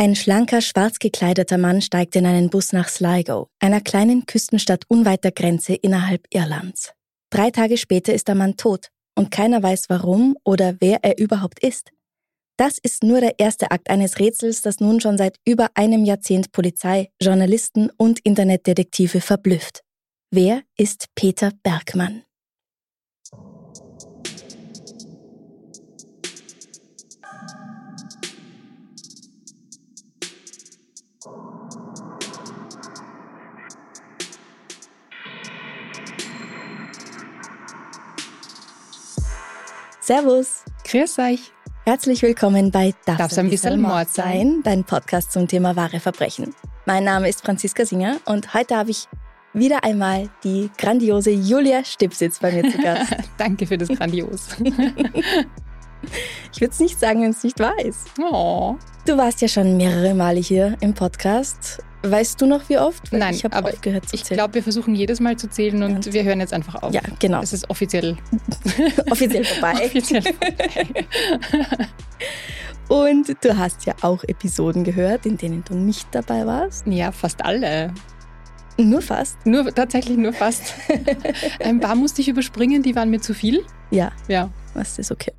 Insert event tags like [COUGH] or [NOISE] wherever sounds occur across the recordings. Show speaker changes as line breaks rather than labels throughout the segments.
Ein schlanker, schwarz gekleideter Mann steigt in einen Bus nach Sligo, einer kleinen Küstenstadt unweit der Grenze innerhalb Irlands. Drei Tage später ist der Mann tot und keiner weiß warum oder wer er überhaupt ist. Das ist nur der erste Akt eines Rätsels, das nun schon seit über einem Jahrzehnt Polizei, Journalisten und Internetdetektive verblüfft. Wer ist Peter Bergmann? Servus.
Grüß euch.
Herzlich willkommen bei Darf
Darf's ein bisschen Mord sein?
Dein Podcast zum Thema wahre Verbrechen. Mein Name ist Franziska Singer und heute habe ich wieder einmal die grandiose Julia Stipsitz bei mir zu [LAUGHS] Gast.
Danke für das Grandios.
ich würde es nicht sagen, wenn es nicht wahr ist.
Oh.
Du warst ja schon mehrere Male hier im Podcast. Weißt du noch, wie oft? Weil
Nein,
ich habe aufgehört zu
Ich
zählen.
glaube, wir versuchen jedes Mal zu zählen und wir hören jetzt einfach auf.
ja, genau.
Es ist offiziell. [LAUGHS]
Offiziell vorbei. [LAUGHS]
offiziell vorbei. [LAUGHS]
Und du hast ja auch Episoden gehört, in denen du nicht dabei warst.
ja, fast alle.
Nur fast.
Nur tatsächlich nur fast. Ein paar musste ich überspringen, die waren mir zu viel.
Ja,
Ja.
was ist okay.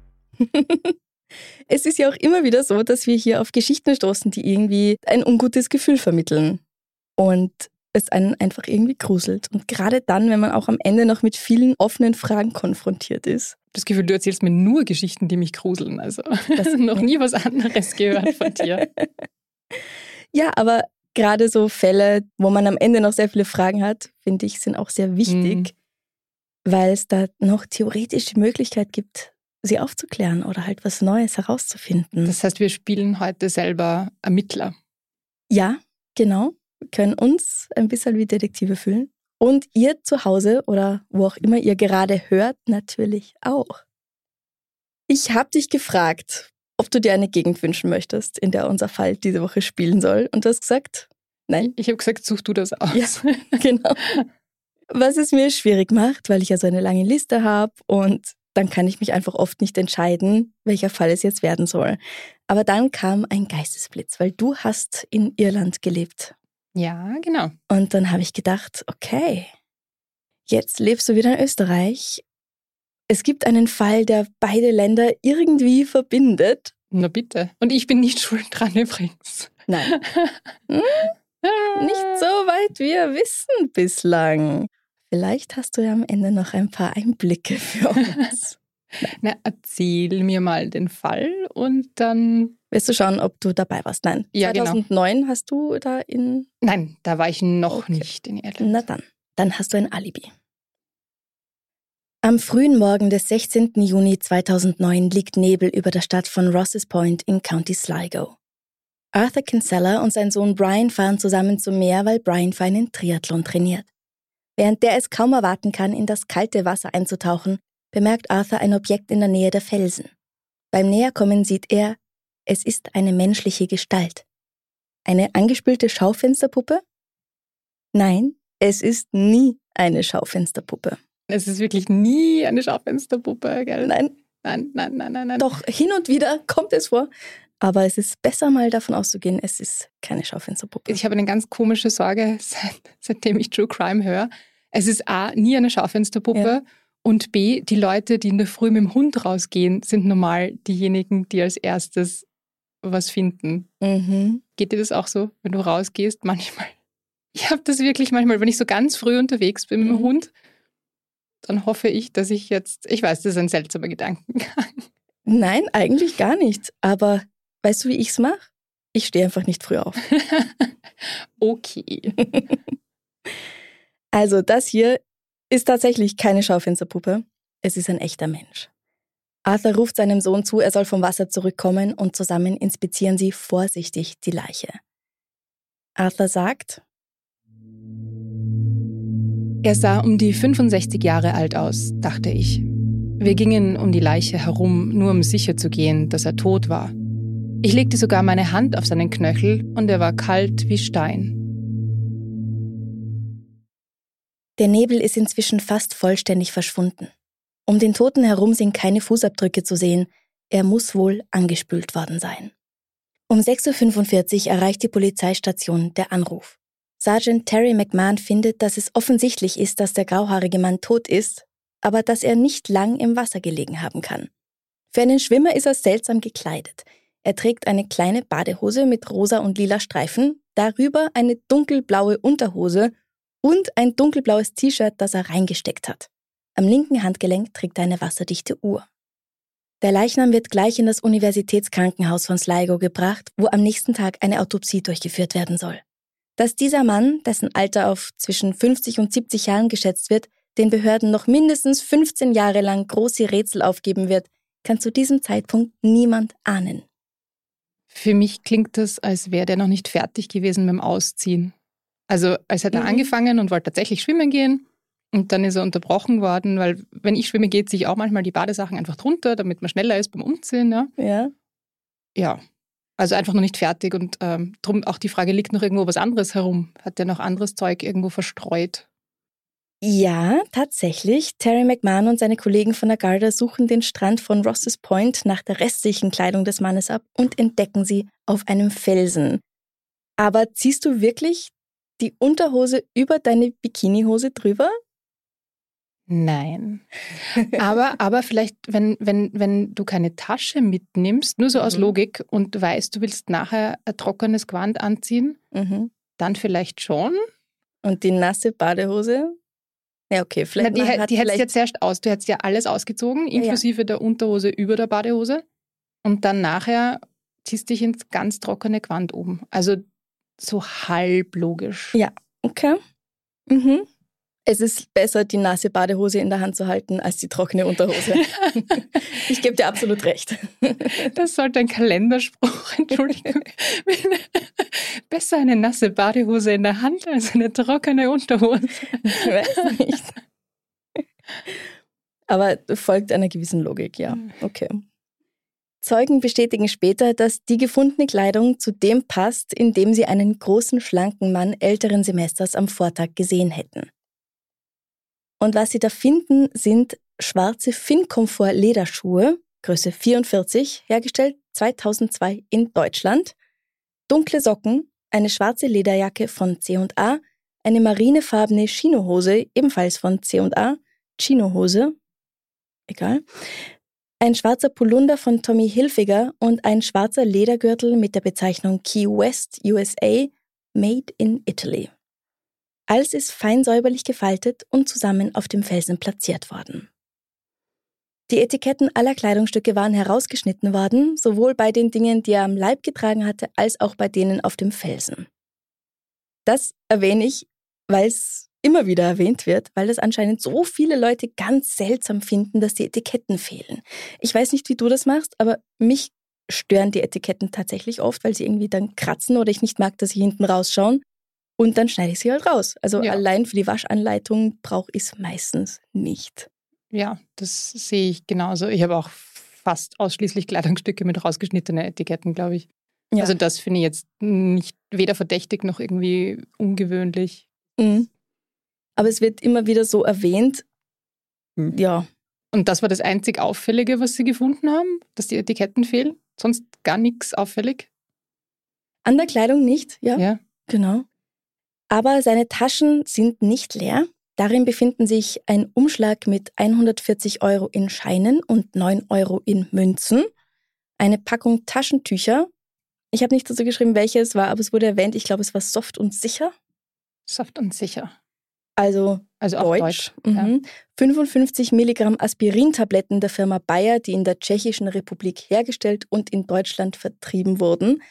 Es ist ja auch immer wieder so, dass wir hier auf Geschichten stoßen, die irgendwie ein ungutes Gefühl vermitteln. Und es einen einfach irgendwie gruselt. Und gerade dann, wenn man auch am Ende noch mit vielen offenen Fragen konfrontiert ist.
Das Gefühl, du erzählst mir nur Geschichten, die mich gruseln. Also [LAUGHS] noch nie was [LAUGHS] anderes gehört von dir. [LAUGHS]
Ja, aber gerade so Fälle, wo man am Ende noch sehr viele Fragen hat, finde ich, sind auch sehr wichtig, weil es da noch theoretisch die Möglichkeit gibt, sie aufzuklären oder halt was Neues herauszufinden.
Das heißt, wir spielen heute selber Ermittler.
Ja, genau. Wir können uns ein bisschen wie Detektive fühlen. Und ihr zu Hause oder wo auch immer ihr gerade hört, natürlich auch. Ich habe dich gefragt, ob du dir eine Gegend wünschen möchtest, in der unser Fall diese Woche spielen soll. Und du hast gesagt, nein.
Ich habe gesagt, such du das aus.
Ja, [LAUGHS] genau. Was es mir schwierig macht, weil ich ja so eine lange Liste habe und dann kann ich mich einfach oft nicht entscheiden, welcher Fall es jetzt werden soll. Aber dann kam ein Geistesblitz, weil du hast in Irland gelebt.
ja genau.
Und dann habe ich gedacht, okay, jetzt lebst du wieder in Österreich. Es gibt einen Fall, der beide Länder irgendwie verbindet.
Na bitte. Und ich bin nicht [LAUGHS] schuld dran übrigens.
Nein, [LAUGHS] nicht so weit wir wissen bislang. Vielleicht hast du ja am Ende noch ein paar Einblicke für [LAUGHS] uns.
Na, erzähl mir mal den Fall und dann.
Wirst du schauen, ob du dabei warst? Nein.
Ja, genau.
2009 hast du da in.
Nein, da war ich noch
Okay.
nicht in Irland.
Na dann, dann hast du ein Alibi. Am frühen Morgen des 16. Juni 2009 liegt Nebel über der Stadt von Rosses Point in County Sligo. Arthur Kinsella und sein Sohn Brian fahren zusammen zum Meer, weil Brian für einen Triathlon trainiert. Während der es kaum erwarten kann, in das kalte Wasser einzutauchen, bemerkt Arthur ein Objekt in der Nähe der Felsen. Beim Näherkommen sieht er, es ist eine menschliche Gestalt. Eine angespülte Schaufensterpuppe? Nein, es ist nie eine Schaufensterpuppe.
Es ist wirklich nie eine Schaufensterpuppe, gell?
Nein,
nein, nein, nein, nein. nein.
doch hin und wieder kommt es vor. Aber es ist besser mal davon auszugehen, es ist keine Schaufensterpuppe.
Ich habe eine ganz komische Sorge, [LAUGHS] seit, seitdem ich True Crime höre. Es ist A, nie eine Schaufensterpuppe.
Ja.
Und B, die Leute, die in der Früh mit dem Hund rausgehen, sind normal diejenigen, die als erstes was finden.
Mhm.
Geht dir das auch so, wenn du rausgehst? Manchmal. [LAUGHS] Ich habe das wirklich manchmal, wenn ich so ganz früh unterwegs bin mit dem
Mhm.
Hund, dann hoffe ich, dass ich jetzt, ich weiß, das ist ein seltsamer Gedankengang.
Nein, eigentlich gar nicht. Aber weißt du, wie ich's mache? Ich stehe einfach nicht früh auf. [LAUGHS]
okay. [LAUGHS]
Also das hier ist tatsächlich keine Schaufensterpuppe. Es ist ein echter Mensch. Arthur ruft seinem Sohn zu, er soll vom Wasser zurückkommen und zusammen inspizieren sie vorsichtig die Leiche. Arthur sagt,
er sah um die 65 Jahre alt aus, dachte ich. Wir gingen um die Leiche herum, nur um sicher zu gehen, dass er tot war. Ich legte sogar meine Hand auf seinen Knöchel und er war kalt wie Stein.
Der Nebel ist inzwischen fast vollständig verschwunden. Um den Toten herum sind keine Fußabdrücke zu sehen. Er muss wohl angespült worden sein. Um 6.45 Uhr erreicht die Polizeistation der Anruf. Sergeant Terry McMahon findet, dass es offensichtlich ist, dass der grauhaarige Mann tot ist, aber dass er nicht lang im Wasser gelegen haben kann. Für einen Schwimmer ist er seltsam gekleidet. Er trägt eine kleine Badehose mit rosa und lila Streifen, darüber eine dunkelblaue Unterhose und ein dunkelblaues T-Shirt, das er reingesteckt hat. Am linken Handgelenk trägt er eine wasserdichte Uhr. Der Leichnam wird gleich in das Universitätskrankenhaus von Sligo gebracht, wo am nächsten Tag eine Autopsie durchgeführt werden soll. Dass dieser Mann, dessen Alter auf zwischen 50 und 70 Jahren geschätzt wird, den Behörden noch mindestens 15 Jahre lang große Rätsel aufgeben wird, kann zu diesem Zeitpunkt niemand ahnen.
Für mich klingt das, als wäre der noch nicht fertig gewesen dem Ausziehen. Also als hätte er mhm. angefangen und wollte tatsächlich schwimmen gehen und dann ist er unterbrochen worden, weil wenn ich schwimme, geht sich auch manchmal die Badesachen einfach drunter, damit man schneller ist beim Umziehen. Ja.
Ja.
ja. Also einfach noch nicht fertig und ähm, drum auch die Frage, liegt noch irgendwo was anderes herum? Hat der noch anderes Zeug irgendwo verstreut?
Ja, tatsächlich. Terry McMahon und seine Kollegen von der Garda suchen den Strand von Rosses Point nach der restlichen Kleidung des Mannes ab und entdecken sie auf einem Felsen. Aber ziehst du wirklich die Unterhose über deine Bikinihose drüber?
Nein. [LAUGHS] Aber, aber vielleicht, wenn, wenn, wenn du keine Tasche mitnimmst, nur so aus mhm. Logik und weißt, du willst nachher ein trockenes Gewand anziehen, mhm. dann vielleicht schon.
Und die nasse Badehose? Ja, okay,
vielleicht. Na, die die hättest du jetzt erst aus. Du hättest ja alles ausgezogen, inklusive ja. der Unterhose über der Badehose. Und dann nachher ziehst du dich ins ganz trockene Gewand oben. Also so halb logisch.
Ja, okay. Mhm. Es ist besser, die nasse Badehose in der Hand zu halten, als die trockene Unterhose. [LAUGHS] ich gebe dir absolut recht.
Das sollte ein Kalenderspruch, [LAUGHS] Entschuldigung. besser eine nasse Badehose in der Hand als eine trockene Unterhose.
Ich weiß nicht. Aber folgt einer gewissen Logik, ja. Hm. Okay. Zeugen bestätigen später, dass die gefundene Kleidung zu dem passt, in dem sie einen großen, schlanken Mann älteren Semesters am Vortag gesehen hätten. Und was Sie da finden, sind schwarze Fincomfort Lederschuhe, Größe 44, hergestellt 2002 in Deutschland, dunkle Socken, eine schwarze Lederjacke von C&A, eine marinefarbene Chinohose, ebenfalls von C&A, Chinohose, egal, ein schwarzer Polunder von Tommy Hilfiger und ein schwarzer Ledergürtel mit der Bezeichnung Key West USA, Made in Italy. Alles ist fein säuberlich gefaltet und zusammen auf dem Felsen platziert worden. Die Etiketten aller Kleidungsstücke waren herausgeschnitten worden, sowohl bei den Dingen, die er am Leib getragen hatte, als auch bei denen auf dem Felsen. Das erwähne ich, weil es immer wieder erwähnt wird, weil es anscheinend so viele Leute ganz seltsam finden, dass die Etiketten fehlen. Ich weiß nicht, wie du das machst, aber mich stören die Etiketten tatsächlich oft, weil sie irgendwie dann kratzen oder ich nicht mag, dass sie hinten rausschauen. Und dann schneide ich sie halt raus. Also ja. allein für die Waschanleitung brauche ich es meistens nicht.
Ja, das sehe ich genauso. Ich habe auch fast ausschließlich Kleidungsstücke mit rausgeschnittenen Etiketten, glaube ich. Ja. Also das finde ich jetzt nicht weder verdächtig noch irgendwie ungewöhnlich.
Mhm. Aber es wird immer wieder so erwähnt. Mhm. Ja.
Und das war das einzig Auffällige, was Sie gefunden haben, dass die Etiketten fehlen? Sonst gar nichts auffällig?
An der Kleidung nicht, ja. Ja. Genau. Aber seine Taschen sind nicht leer. Darin befinden sich ein Umschlag mit 140 Euro in Scheinen und 9 Euro in Münzen, eine Packung Taschentücher. Ich habe nicht dazu geschrieben, welche es war, aber es wurde erwähnt, ich glaube, es war soft und sicher.
Soft und sicher.
Also, also Deutsch. Deutsch mhm. ja. 55 Milligramm Aspirintabletten der Firma Bayer, die in der Tschechischen Republik hergestellt und in Deutschland vertrieben wurden.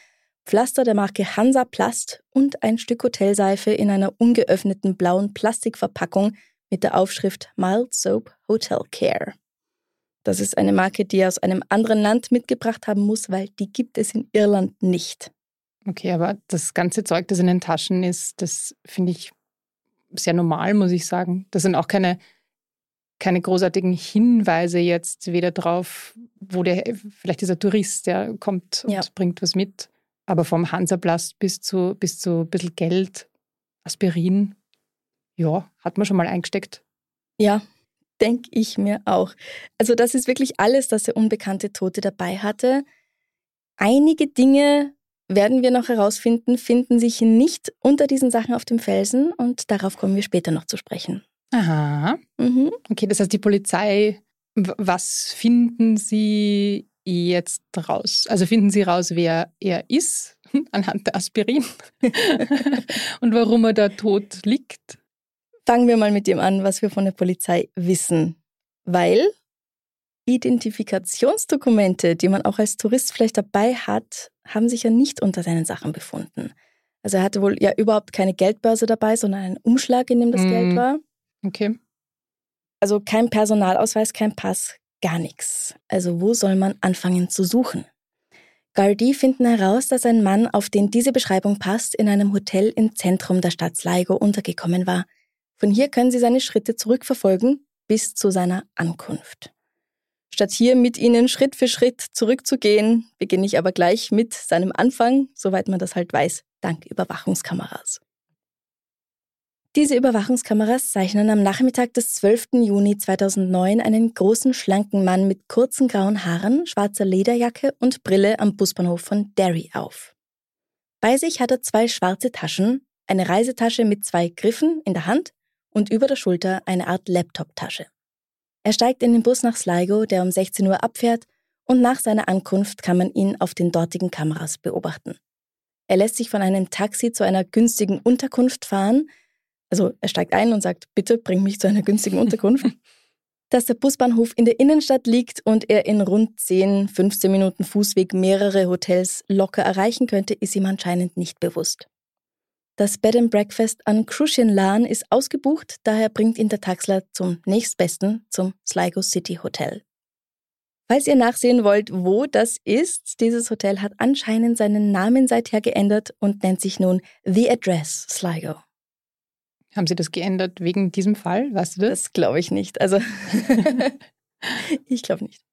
Pflaster der Marke Hansa Plast und ein Stück Hotelseife in einer ungeöffneten blauen Plastikverpackung mit der Aufschrift Mild Soap Hotel Care. Das ist eine Marke, die er aus einem anderen Land mitgebracht haben muss, weil die gibt es in Irland nicht.
Okay, aber das ganze Zeug, das in den Taschen ist, das finde ich sehr normal, muss ich sagen. Das sind auch keine, keine großartigen Hinweise jetzt weder drauf, wo der, vielleicht dieser Tourist, der kommt und ja. bringt was mit. Aber vom Hansaplast bis zu, bis zu ein bisschen Geld, Aspirin, ja, hat man schon mal eingesteckt.
Ja, denke ich mir auch. Also das ist wirklich alles, das der unbekannte Tote dabei hatte. Einige Dinge werden wir noch herausfinden, finden sich nicht unter diesen Sachen auf dem Felsen und darauf kommen wir später noch zu sprechen.
Aha. Mhm. Okay, das heißt, die Polizei, was finden Sie jetzt raus? Also finden Sie raus, wer er ist [LAUGHS] anhand der Aspirin [LAUGHS] und warum er da tot liegt?
Fangen wir mal mit dem an, was wir von der Polizei wissen. Weil Identifikationsdokumente, die man auch als Tourist vielleicht dabei hat, haben sich ja nicht unter seinen Sachen befunden. Also er hatte wohl ja überhaupt keine Geldbörse dabei, sondern einen Umschlag, in dem das mm. Geld war.
Okay.
Also kein Personalausweis, kein Pass, gar nichts. Also wo soll man anfangen zu suchen? Gardi finden heraus, dass ein Mann, auf den diese Beschreibung passt, in einem Hotel im Zentrum der Stadt Sligo untergekommen war. Von hier können sie seine Schritte zurückverfolgen bis zu seiner Ankunft. Statt hier mit ihnen Schritt für Schritt zurückzugehen, beginne ich aber gleich mit seinem Anfang, soweit man das halt weiß, dank Überwachungskameras. Diese Überwachungskameras zeichnen am Nachmittag des 12. Juni 2009 einen großen, schlanken Mann mit kurzen grauen Haaren, schwarzer Lederjacke und Brille am Busbahnhof von Derry auf. Bei sich hat er zwei schwarze Taschen, eine Reisetasche mit zwei Griffen in der Hand und über der Schulter eine Art Laptop-Tasche. Er steigt in den Bus nach Sligo, der um 16 Uhr abfährt, und nach seiner Ankunft kann man ihn auf den dortigen Kameras beobachten. Er lässt sich von einem Taxi zu einer günstigen Unterkunft fahren. Also er steigt ein und sagt, bitte bring mich zu einer günstigen Unterkunft. [LAUGHS] Dass der Busbahnhof in der Innenstadt liegt und er in rund 10, 15 Minuten Fußweg mehrere Hotels locker erreichen könnte, ist ihm anscheinend nicht bewusst. Das Bed and Breakfast an Crucian Lan ist ausgebucht, daher bringt ihn der Taxler zum nächstbesten, zum Sligo City Hotel. Falls ihr nachsehen wollt, wo das ist, dieses Hotel hat anscheinend seinen Namen seither geändert und nennt sich nun The Address Sligo.
Haben Sie das geändert wegen diesem Fall? Weißt du
das? Das glaube ich nicht. Also, [LAUGHS] ich glaube nicht.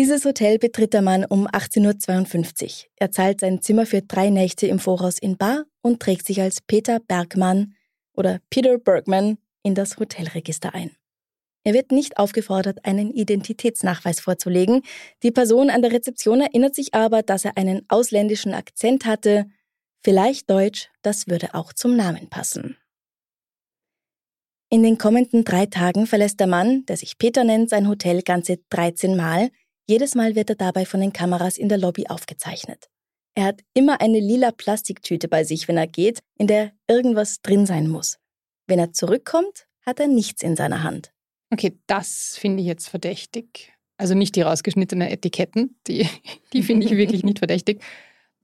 Dieses Hotel betritt der Mann um 18.52 Uhr. Er zahlt sein Zimmer für drei Nächte im Voraus in Bar und trägt sich als Peter Bergmann oder Peter Bergman in das Hotelregister ein. Er wird nicht aufgefordert, einen Identitätsnachweis vorzulegen. Die Person an der Rezeption erinnert sich aber, dass er einen ausländischen Akzent hatte. Vielleicht Deutsch, das würde auch zum Namen passen. In den kommenden drei Tagen verlässt der Mann, der sich Peter nennt, sein Hotel ganze 13 Mal. Jedes Mal wird er dabei von den Kameras in der Lobby aufgezeichnet. Er hat immer eine lila Plastiktüte bei sich, wenn er geht, in der irgendwas drin sein muss. Wenn er zurückkommt, hat er nichts in seiner Hand.
Okay, das finde ich jetzt verdächtig. Also nicht die rausgeschnittenen Etiketten, die, [LAUGHS] die finde ich wirklich nicht verdächtig.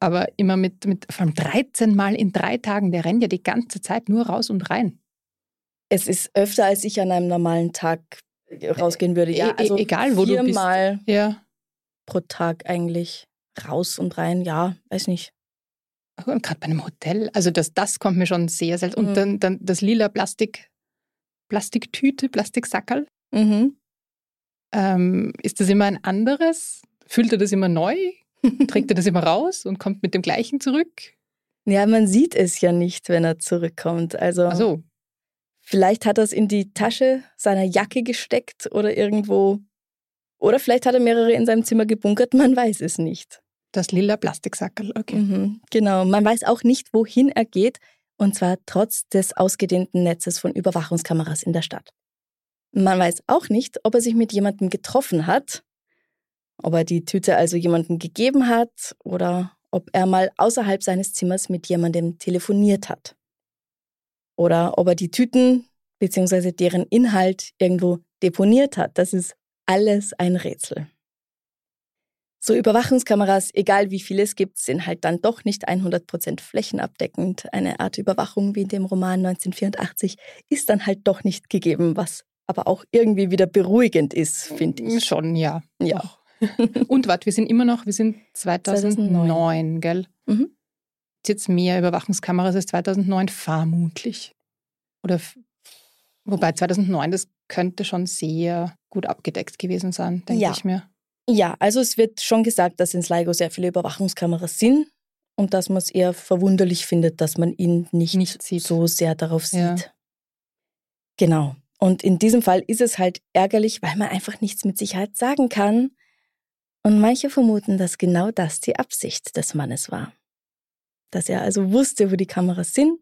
Aber immer mit, mit, vor allem 13 Mal in drei Tagen, der rennt ja die ganze Zeit nur raus und rein.
Es ist öfter, als ich an einem normalen Tag rausgehen würde. Ja, e-, also
egal, wo du bist.
Mal ja. pro Tag eigentlich raus und rein. Ja, weiß nicht.
Und gerade bei einem Hotel, also das, das kommt mir schon sehr selten. Mhm. Und dann, dann das lila Plastik, Plastiktüte, Plastiksackerl. Mhm. Ähm, ist das immer ein anderes? Füllt er das immer neu? [LAUGHS] Trägt er das immer raus und kommt mit dem gleichen zurück?
Ja, man sieht es ja nicht, wenn er zurückkommt. Also
Ach so.
Vielleicht hat er es in die Tasche seiner Jacke gesteckt oder irgendwo. Oder vielleicht hat er mehrere in seinem Zimmer gebunkert, man weiß es nicht.
Das lila Plastiksackerl, okay. Mhm,
genau, man weiß auch nicht, wohin er geht, und zwar trotz des ausgedehnten Netzes von Überwachungskameras in der Stadt. Man weiß auch nicht, ob er sich mit jemandem getroffen hat, ob er die Tüte also jemandem gegeben hat oder ob er mal außerhalb seines Zimmers mit jemandem telefoniert hat oder ob er die Tüten bzw. deren Inhalt irgendwo deponiert hat. Das ist alles ein Rätsel. So Überwachungskameras, egal wie viele es gibt, sind halt dann doch nicht 100% flächenabdeckend. Eine Art Überwachung wie in dem Roman 1984 ist dann halt doch nicht gegeben, was aber auch irgendwie wieder beruhigend ist, finde ich.
Schon, ja.
Ja.
Und warte, wir sind immer noch, wir sind 2009,
2009.
gell?
Mhm.
Ist jetzt mehr Überwachungskameras als 2009, vermutlich. Oder, wobei 2009, das könnte schon sehr gut abgedeckt gewesen sein, denke
Ja.
ich mir.
Ja, also es wird schon gesagt, dass in Sligo sehr viele Überwachungskameras sind und dass man es eher verwunderlich findet, dass man ihn nicht,
Nicht
so sehr darauf sieht.
Ja.
Genau. Und in diesem Fall ist es halt ärgerlich, weil man einfach nichts mit Sicherheit sagen kann. Und manche vermuten, dass genau das die Absicht des Mannes war. Dass er also wusste, wo die Kameras sind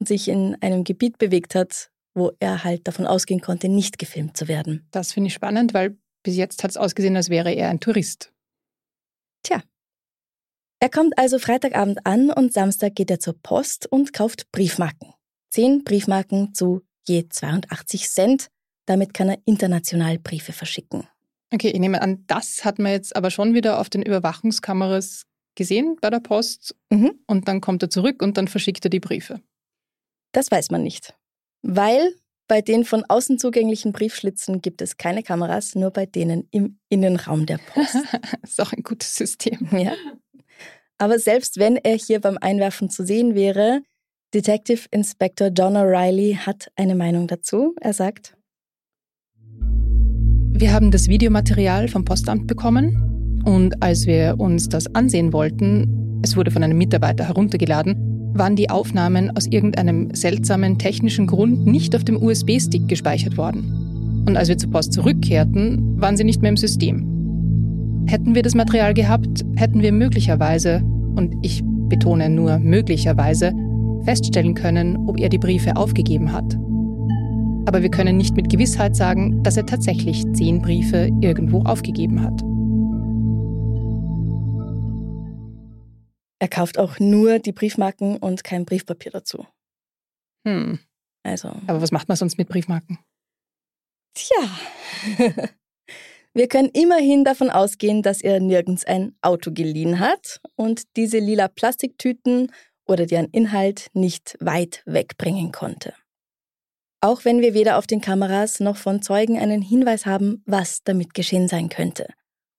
und sich in einem Gebiet bewegt hat, wo er halt davon ausgehen konnte, nicht gefilmt zu werden.
Das finde ich spannend, weil bis jetzt hat es ausgesehen, als wäre er ein Tourist.
Er kommt also Freitagabend an und Samstag geht er zur Post und kauft Briefmarken. Zehn Briefmarken zu je 82 Cent. Damit kann er international Briefe verschicken.
Okay, ich nehme an, das hat man jetzt aber schon wieder auf den Überwachungskameras gesehen bei der Post.
Mhm.
Und dann kommt er zurück und dann verschickt er die Briefe.
Das weiß man nicht. Weil bei den von außen zugänglichen Briefschlitzen gibt es keine Kameras, nur bei denen im Innenraum der Post. [LAUGHS]
ist auch ein gutes System. [LAUGHS]
ja. Aber selbst wenn er hier beim Einwerfen zu sehen wäre, Detective Inspector John O'Reilly hat eine Meinung dazu. Er sagt,
Wir haben das Videomaterial vom Postamt bekommen und als wir uns das ansehen wollten, es wurde von einem Mitarbeiter heruntergeladen, waren die Aufnahmen aus irgendeinem seltsamen technischen Grund nicht auf dem USB-Stick gespeichert worden. Und als wir zur Post zurückkehrten, waren sie nicht mehr im System. Hätten wir das Material gehabt, hätten wir möglicherweise, und ich betone nur möglicherweise, feststellen können, ob er die Briefe aufgegeben hat. Aber wir können nicht mit Gewissheit sagen, dass er tatsächlich zehn Briefe irgendwo aufgegeben hat.
Er kauft auch nur die Briefmarken und kein Briefpapier dazu.
Hm.
Also,
Aber was macht man sonst mit Briefmarken?
tja. [LAUGHS] Wir können immerhin davon ausgehen, dass er nirgends ein Auto geliehen hat und diese lila Plastiktüten oder deren Inhalt nicht weit wegbringen konnte. Auch wenn wir weder auf den Kameras noch von Zeugen einen Hinweis haben, was damit geschehen sein könnte.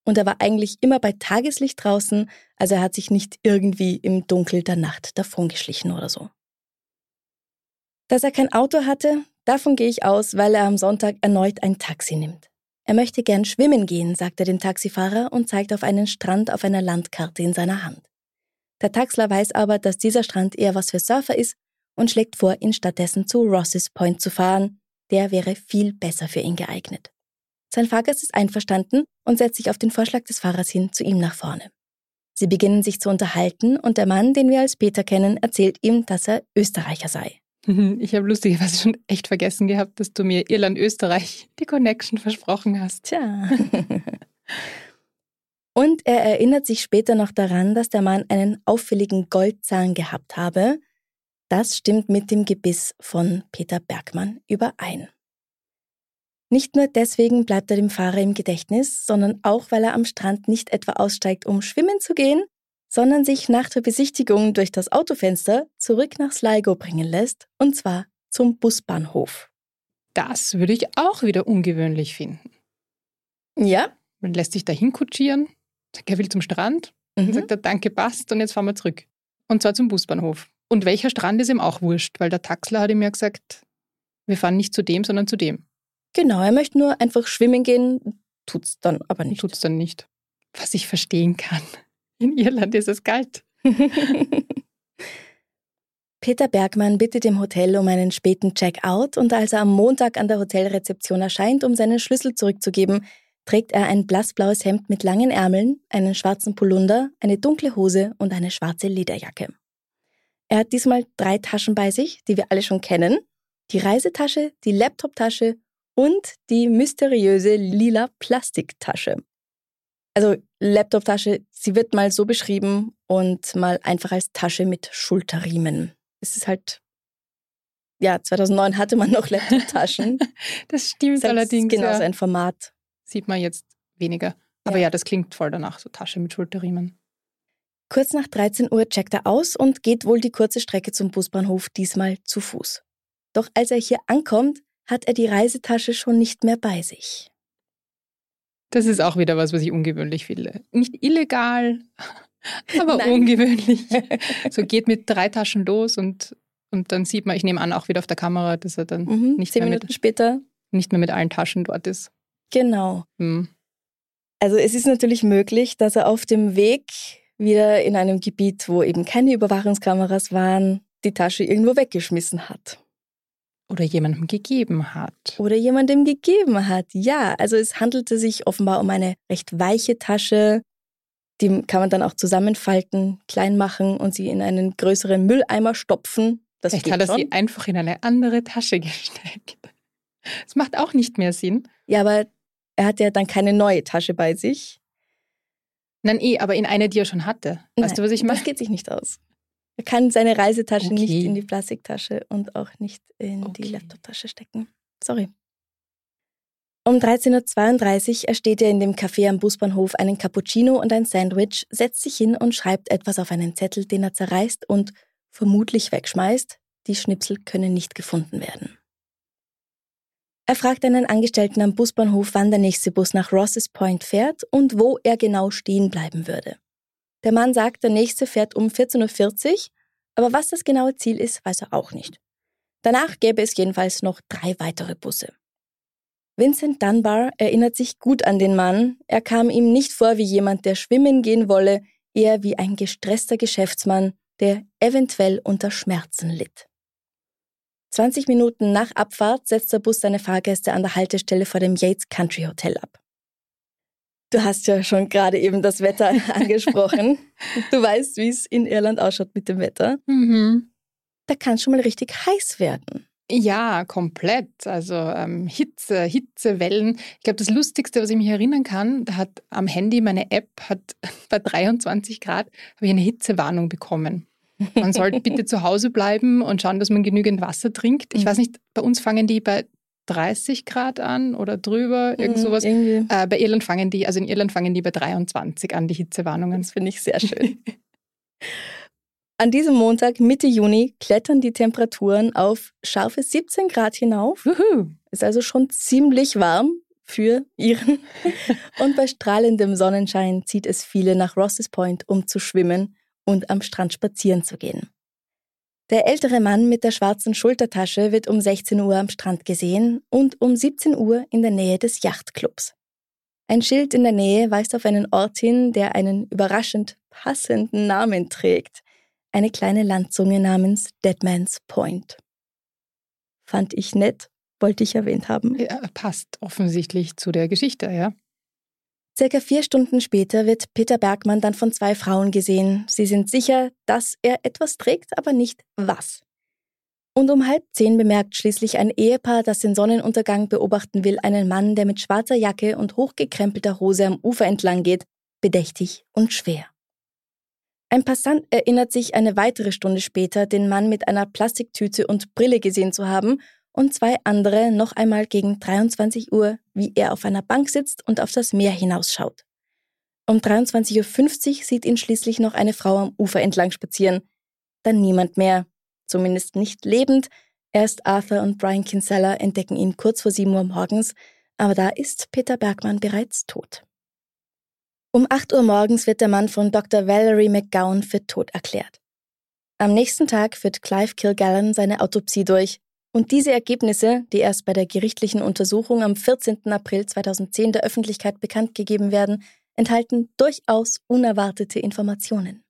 Und er war eigentlich immer bei Tageslicht draußen, also er hat sich nicht irgendwie im Dunkel der Nacht davongeschlichen oder so. Dass er kein Auto hatte, davon gehe ich aus, weil er am Sonntag erneut ein Taxi nimmt. Er möchte gern schwimmen gehen, sagt er dem Taxifahrer und zeigt auf einen Strand auf einer Landkarte in seiner Hand. Der Taxler weiß aber, dass dieser Strand eher was für Surfer ist und schlägt vor, ihn stattdessen zu Rosses Point zu fahren. Der wäre viel besser für ihn geeignet. Sein Fahrgast ist einverstanden und setzt sich auf den Vorschlag des Fahrers hin zu ihm nach vorne. Sie beginnen sich zu unterhalten und der Mann, den wir als Peter kennen, erzählt ihm, dass er Österreicher sei. [LAUGHS]
Ich habe lustigerweise schon echt vergessen gehabt, dass du mir Irland-Österreich die Connection versprochen hast.
Tja. Und er erinnert sich später noch daran, dass der Mann einen auffälligen Goldzahn gehabt habe. Das stimmt mit dem Gebiss von Peter Bergmann überein. Nicht nur deswegen bleibt er dem Fahrer im Gedächtnis, sondern auch, weil er am Strand nicht etwa aussteigt, um schwimmen zu gehen, sondern sich nach der Besichtigung durch das Autofenster zurück nach Sligo bringen lässt, und zwar zum Busbahnhof.
Das würde ich auch wieder ungewöhnlich finden.
Ja?
Man lässt sich dahin kutschieren, sagt, er will zum Strand, dann
Mhm.
sagt er, danke, passt, und jetzt fahren wir zurück. Und zwar zum Busbahnhof. Und welcher Strand ist ihm auch wurscht, weil der Taxler hat ihm ja gesagt, wir fahren nicht zu dem, sondern zu dem.
Genau, er möchte nur einfach schwimmen gehen, tut's dann aber nicht.
tut es dann nicht. Was ich verstehen kann. In Irland ist es kalt. [LAUGHS]
Peter Bergmann bittet im Hotel um einen späten Check-out und als er am Montag an der Hotelrezeption erscheint, um seinen Schlüssel zurückzugeben, trägt er ein blassblaues Hemd mit langen Ärmeln, einen schwarzen Polunder, eine dunkle Hose und eine schwarze Lederjacke. Er hat diesmal drei Taschen bei sich, die wir alle schon kennen. Die Reisetasche, die Laptoptasche und die mysteriöse lila Plastiktasche. Also Laptoptasche, sie wird mal so beschrieben und mal einfach als Tasche mit Schulterriemen. Es ist halt, ja, 2009 hatte man noch [LAUGHS] Laptoptaschen.
Das stimmt
halt
allerdings.
genau
ja.
sein Format.
Sieht man jetzt weniger. Aber
Ja.
ja, das klingt voll danach, so Tasche mit Schulterriemen.
Kurz nach 13 Uhr checkt er aus und geht wohl die kurze Strecke zum Busbahnhof, diesmal zu Fuß. Doch als er hier ankommt, hat er die Reisetasche schon nicht mehr bei sich.
Das ist auch wieder was, was ich ungewöhnlich finde. Nicht illegal, [LAUGHS] aber
Nein.
ungewöhnlich. [LAUGHS] So geht mit drei Taschen los und, und dann sieht man, ich nehme an, auch wieder auf der Kamera, dass er dann
Mhm.
nicht,
Zehn
mehr
Minuten
mit,
später.
nicht mehr mit allen Taschen dort ist.
Genau.
Hm.
Also es ist natürlich möglich, dass er auf dem Weg wieder in einem Gebiet, wo eben keine Überwachungskameras waren, die Tasche irgendwo weggeschmissen hat.
Oder jemandem gegeben hat.
Oder jemandem gegeben hat. Ja, also es handelte sich offenbar um eine recht weiche Tasche. Die kann man dann auch zusammenfalten, klein machen und sie in einen größeren Mülleimer stopfen. Das
Vielleicht hat er
schon.
sie einfach in eine andere Tasche [LAUGHS] gesteckt. Das macht auch nicht mehr Sinn.
Ja, aber er hat ja dann keine neue Tasche bei sich.
Nein, eh, aber in eine, die er schon hatte. Weißt du, was ich meine?
Das geht sich nicht aus. Er kann seine Reisetasche
Okay.
nicht in die Plastiktasche und auch nicht in die
Okay.
Laptoptasche stecken. Sorry. Um 13.32 Uhr ersteht er in dem Café am Busbahnhof einen Cappuccino und ein Sandwich, setzt sich hin und schreibt etwas auf einen Zettel, den er zerreißt und vermutlich wegschmeißt. Die Schnipsel können nicht gefunden werden. Er fragt einen Angestellten am Busbahnhof, wann der nächste Bus nach Rosses Point fährt und wo er genau stehen bleiben würde. Der Mann sagt, der nächste fährt um 14.40 Uhr, aber was das genaue Ziel ist, weiß er auch nicht. Danach gäbe es jedenfalls noch drei weitere Busse. Vincent Dunbar erinnert sich gut an den Mann. Er kam ihm nicht vor wie jemand, der schwimmen gehen wolle, eher wie ein gestresster Geschäftsmann, der eventuell unter Schmerzen litt. 20 Minuten nach Abfahrt setzt der Bus seine Fahrgäste an der Haltestelle vor dem Yates Country Hotel ab. Du hast ja schon gerade eben das Wetter [LAUGHS] angesprochen. Du weißt, wie es in Irland ausschaut mit dem Wetter.
Mhm.
Da kann es schon mal richtig heiß werden.
Ja, komplett. Also ähm, Hitze, Hitzewellen. Ich glaube, das Lustigste, was ich mich erinnern kann, da hat am Handy meine App hat [LAUGHS] bei 23 Grad habe ich eine Hitzewarnung bekommen. Man sollte [LAUGHS] bitte zu Hause bleiben und schauen, dass man genügend Wasser trinkt. Ich
Mhm.
weiß nicht, bei uns fangen die bei 30 Grad an oder drüber, irgend
Mhm,
sowas.
Irgendwie.
Äh, bei Irland fangen die, also in Irland fangen die bei 23 an, die Hitzewarnungen.
Das finde ich sehr schön. [LAUGHS] An diesem Montag, Mitte Juni, klettern die Temperaturen auf scharfe 17 Grad hinauf.
Wuhu.
Ist also schon ziemlich warm für Iren. [LAUGHS] Und bei strahlendem Sonnenschein zieht es viele nach Rosses Point, um zu schwimmen und am Strand spazieren zu gehen. Der ältere Mann mit der schwarzen Schultertasche wird um 16 Uhr am Strand gesehen und um 17 Uhr in der Nähe des Yachtclubs. Ein Schild in der Nähe weist auf einen Ort hin, der einen überraschend passenden Namen trägt. Eine kleine Landzunge namens Deadman's Point. Fand ich nett, wollte ich erwähnt haben.
Ja, passt offensichtlich zu der Geschichte, ja.
Circa vier Stunden später wird Peter Bergmann dann von zwei Frauen gesehen. Sie sind sicher, dass er etwas trägt, aber nicht was. Und um halb zehn bemerkt schließlich ein Ehepaar, das den Sonnenuntergang beobachten will, einen Mann, der mit schwarzer Jacke und hochgekrempelter Hose am Ufer entlang geht, bedächtig und schwer. Ein Passant erinnert sich eine weitere Stunde später, den Mann mit einer Plastiktüte und Brille gesehen zu haben und zwei andere noch einmal gegen 23 Uhr, wie er auf einer Bank sitzt und auf das Meer hinausschaut. Um 23.50 Uhr sieht ihn schließlich noch eine Frau am Ufer entlang spazieren. Dann niemand mehr, zumindest nicht lebend. Erst Arthur und Brian Kinsella entdecken ihn kurz vor 7 Uhr morgens, aber da ist Peter Bergmann bereits tot. Um 8 Uhr morgens wird der Mann von Dr. Valerie McGowan für tot erklärt. Am nächsten Tag führt Clive Kilgallen seine Autopsie durch und diese Ergebnisse, die erst bei der gerichtlichen Untersuchung am 14. April 2010 der Öffentlichkeit bekannt gegeben werden, enthalten durchaus unerwartete Informationen.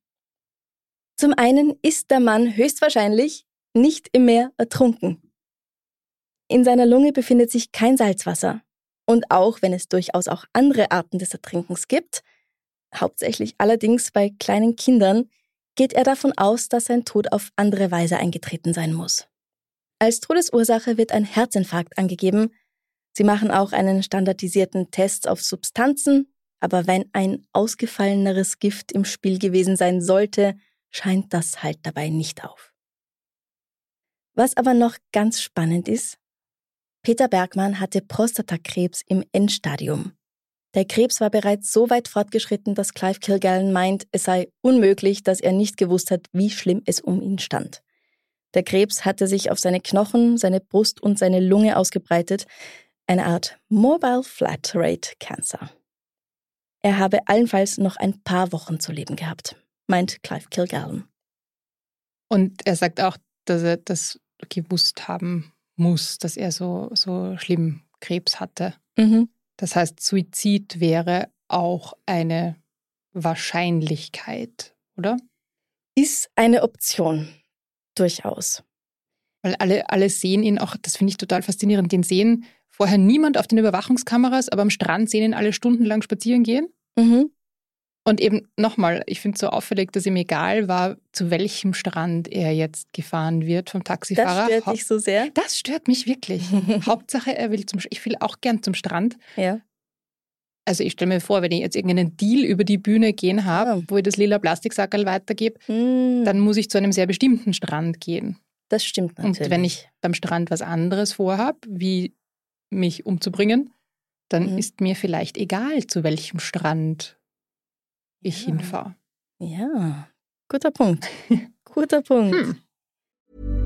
Zum einen ist der Mann höchstwahrscheinlich nicht im Meer ertrunken. In seiner Lunge befindet sich kein Salzwasser. Und auch wenn es durchaus auch andere Arten des Ertrinkens gibt, hauptsächlich allerdings bei kleinen Kindern, geht er davon aus, dass sein Tod auf andere Weise eingetreten sein muss. Als Todesursache wird ein Herzinfarkt angegeben. Sie machen auch einen standardisierten Test auf Substanzen, aber wenn ein ausgefalleneres Gift im Spiel gewesen sein sollte, scheint das halt dabei nicht auf. Was aber noch ganz spannend ist, Peter Bergmann hatte Prostatakrebs im Endstadium. Der Krebs war bereits so weit fortgeschritten, dass Clive Kilgallen meint, es sei unmöglich, dass er nicht gewusst hat, wie schlimm es um ihn stand. Der Krebs hatte sich auf seine Knochen, seine Brust und seine Lunge ausgebreitet, eine Art Mobile Flat Rate Cancer. Er habe allenfalls noch ein paar Wochen zu leben gehabt, meint Clive Kilgallen.
Und er sagt auch, dass er das gewusst haben muss, dass er so, so schlimm Krebs hatte.
Mhm.
Das heißt, Suizid wäre auch eine Wahrscheinlichkeit, oder?
Ist eine Option, durchaus.
Weil alle, alle sehen ihn auch, das finde ich total faszinierend, den sehen vorher niemand auf den Überwachungskameras, aber am Strand sehen ihn alle stundenlang spazieren gehen.
Mhm.
Und eben nochmal, ich finde es so auffällig, dass ihm egal war, zu welchem Strand er jetzt gefahren wird vom Taxifahrer.
Das stört dich so sehr?
Das stört mich wirklich. [LAUGHS] Hauptsache, er will zum Ich will auch gern zum Strand.
Ja.
Also ich stelle mir vor, wenn ich jetzt irgendeinen Deal über die Bühne gehen habe, wo ich das lila Plastiksackerl weitergebe,
Hm,
dann muss ich zu einem sehr bestimmten Strand gehen.
das stimmt natürlich.
Und wenn ich beim Strand was anderes vorhabe, wie mich umzubringen, dann
Mhm.
ist mir vielleicht egal, zu welchem Strand ich
Ja.
hinfahre.
Ja, guter Punkt. [LAUGHS] Guter Punkt.
Hm.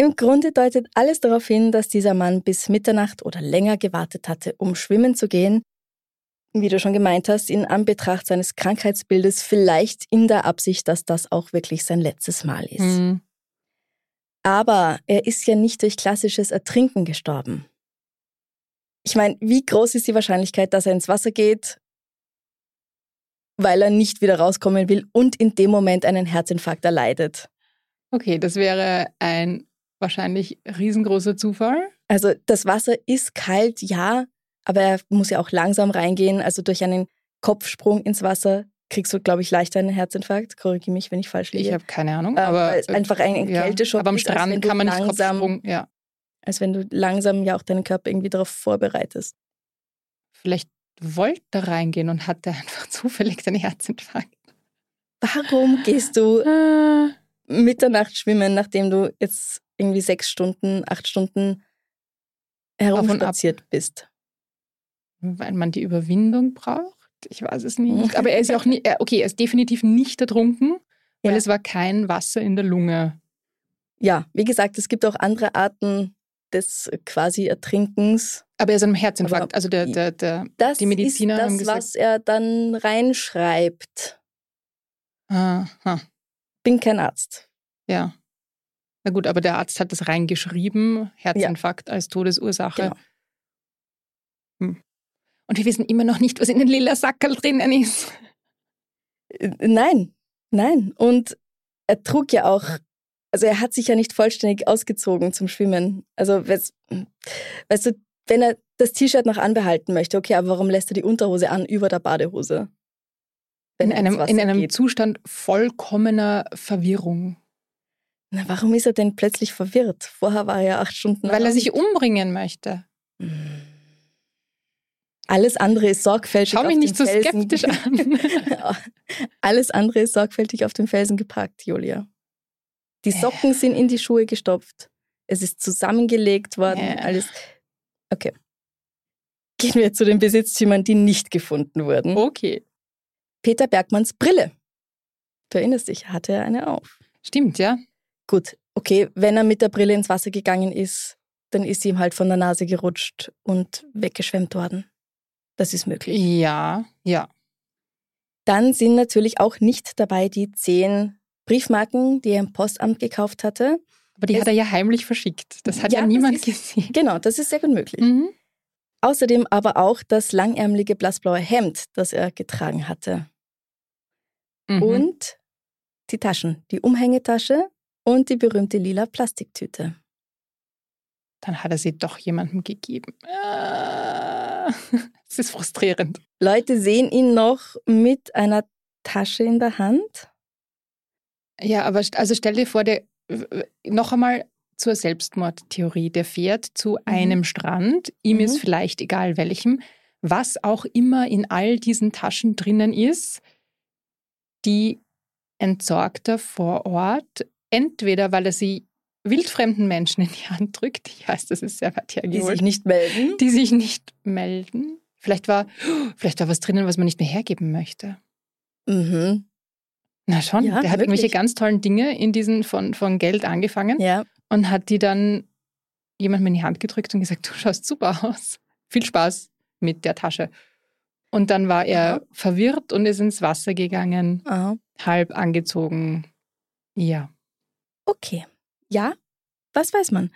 Im Grunde deutet alles darauf hin, dass dieser Mann bis Mitternacht oder länger gewartet hatte, um schwimmen zu gehen. Wie du schon gemeint hast, in Anbetracht seines Krankheitsbildes vielleicht in der Absicht, dass das auch wirklich sein letztes Mal ist.
Hm.
Aber er ist ja nicht durch klassisches Ertrinken gestorben. Ich meine, wie groß ist die Wahrscheinlichkeit, dass er ins Wasser geht, weil er nicht wieder rauskommen will und in dem Moment einen Herzinfarkt erleidet?
Okay, das wäre ein wahrscheinlich riesengroßer Zufall.
Also das Wasser ist kalt, ja, aber er muss ja auch langsam reingehen. Also durch einen Kopfsprung ins Wasser kriegst du, glaube ich, leichter einen Herzinfarkt. Korrigiere mich, wenn ich falsch liege.
Ich habe keine Ahnung,
Ähm,
aber
einfach ein
ja,
Kälteschock
Aber am
ist,
Strand
du
kann man nicht
langsam-
Kopfsprung. Ja,
Als wenn du langsam ja auch deinen Körper irgendwie darauf vorbereitest.
vielleicht wollte er reingehen und hatte einfach [LAUGHS] zufällig den Herzinfarkt.
Warum gehst du
Ah.
Mitternacht schwimmen, nachdem du jetzt irgendwie sechs Stunden, acht Stunden herumspaziert bist?
Weil man die Überwindung braucht? Ich weiß es nicht. [LAUGHS] Aber er ist ja auch nicht, okay, er ist definitiv nicht ertrunken, weil
Ja.
es war kein Wasser in der Lunge.
Ja, wie gesagt, es gibt auch andere Arten des quasi Ertrinkens.
Aber er ist ein Herzinfarkt.
Aber
also der, der, der,
Das
die Mediziner
ist das,
haben gesagt,
was er dann reinschreibt.
aha,
Bin kein Arzt.
ja. Na gut, aber der Arzt hat das reingeschrieben, Herzinfarkt als Todesursache.
Genau.
Hm. Und wir wissen immer noch nicht, was in den lila Sackerl drinnen ist.
Äh, Nein, nein. Und er trug ja auch, also er hat sich ja nicht vollständig ausgezogen zum Schwimmen. Also, weißt, weißt du, wenn er das T-Shirt noch anbehalten möchte, okay, aber warum lässt er die Unterhose an über der Badehose?
In einem, in einem
geht?
Zustand vollkommener Verwirrung.
Na, warum ist er denn plötzlich verwirrt? Vorher war er ja acht Stunden.
Weil er sich umbringen möchte.
Alles andere ist sorgfältig.
Schau mich nicht so
Felsen-
skeptisch [LAUGHS] an. [LAUGHS]
Alles andere ist sorgfältig auf dem Felsen gepackt, Julia. Die Socken sind in die Schuhe gestopft. Es ist zusammengelegt worden.
Äh.
Alles. Okay. Gehen wir zu den Besitztümern, die nicht gefunden wurden.
Okay.
Peter Bergmanns Brille. Du erinnerst dich, hatte er eine auf.
Stimmt, ja.
Gut, okay, wenn er mit der Brille ins Wasser gegangen ist, dann ist sie ihm halt von der Nase gerutscht und weggeschwemmt worden. Das ist möglich.
Ja, ja.
Dann sind natürlich auch nicht dabei die zehn Briefmarken, die er im Postamt gekauft hatte.
Aber die
Es-
hat er ja heimlich verschickt. Das hat ja,
Ja,
niemand
ist-
gesehen.
Genau, das ist sehr gut möglich.
Mhm.
Außerdem aber auch das langärmelige blassblaue Hemd, das er getragen hatte.
Mhm.
Und die Taschen, die Umhängetasche und die berühmte lila Plastiktüte.
Dann hat er sie doch jemandem gegeben. Ah, [LAUGHS] Es ist frustrierend.
Leute sehen ihn noch mit einer Tasche in der Hand.
Ja, aber also stell dir vor, der noch einmal zur Selbstmordtheorie. Der fährt zu einem Strand, ihm
Mhm.
ist vielleicht egal welchem, was auch immer in all diesen Taschen drinnen ist, die entsorgt er vor Ort, entweder weil er sie wildfremden Menschen in die Hand drückt, ich weiß, das ist sehr weit
Die
hergeholt,
sich nicht melden.
die sich nicht melden. Vielleicht war, vielleicht war was drinnen, was man nicht mehr hergeben möchte.
Mhm.
Na schon,
Ja,
der hat
wirklich.
irgendwelche ganz tollen Dinge in diesen von, von Geld angefangen
Ja,
und hat die dann jemandem in die Hand gedrückt und gesagt, du schaust super aus. Viel Spaß mit der Tasche. Und dann war er
Aha.
verwirrt und ist ins Wasser gegangen,
aha.
halb angezogen. Ja.
Okay. Ja, was weiß man?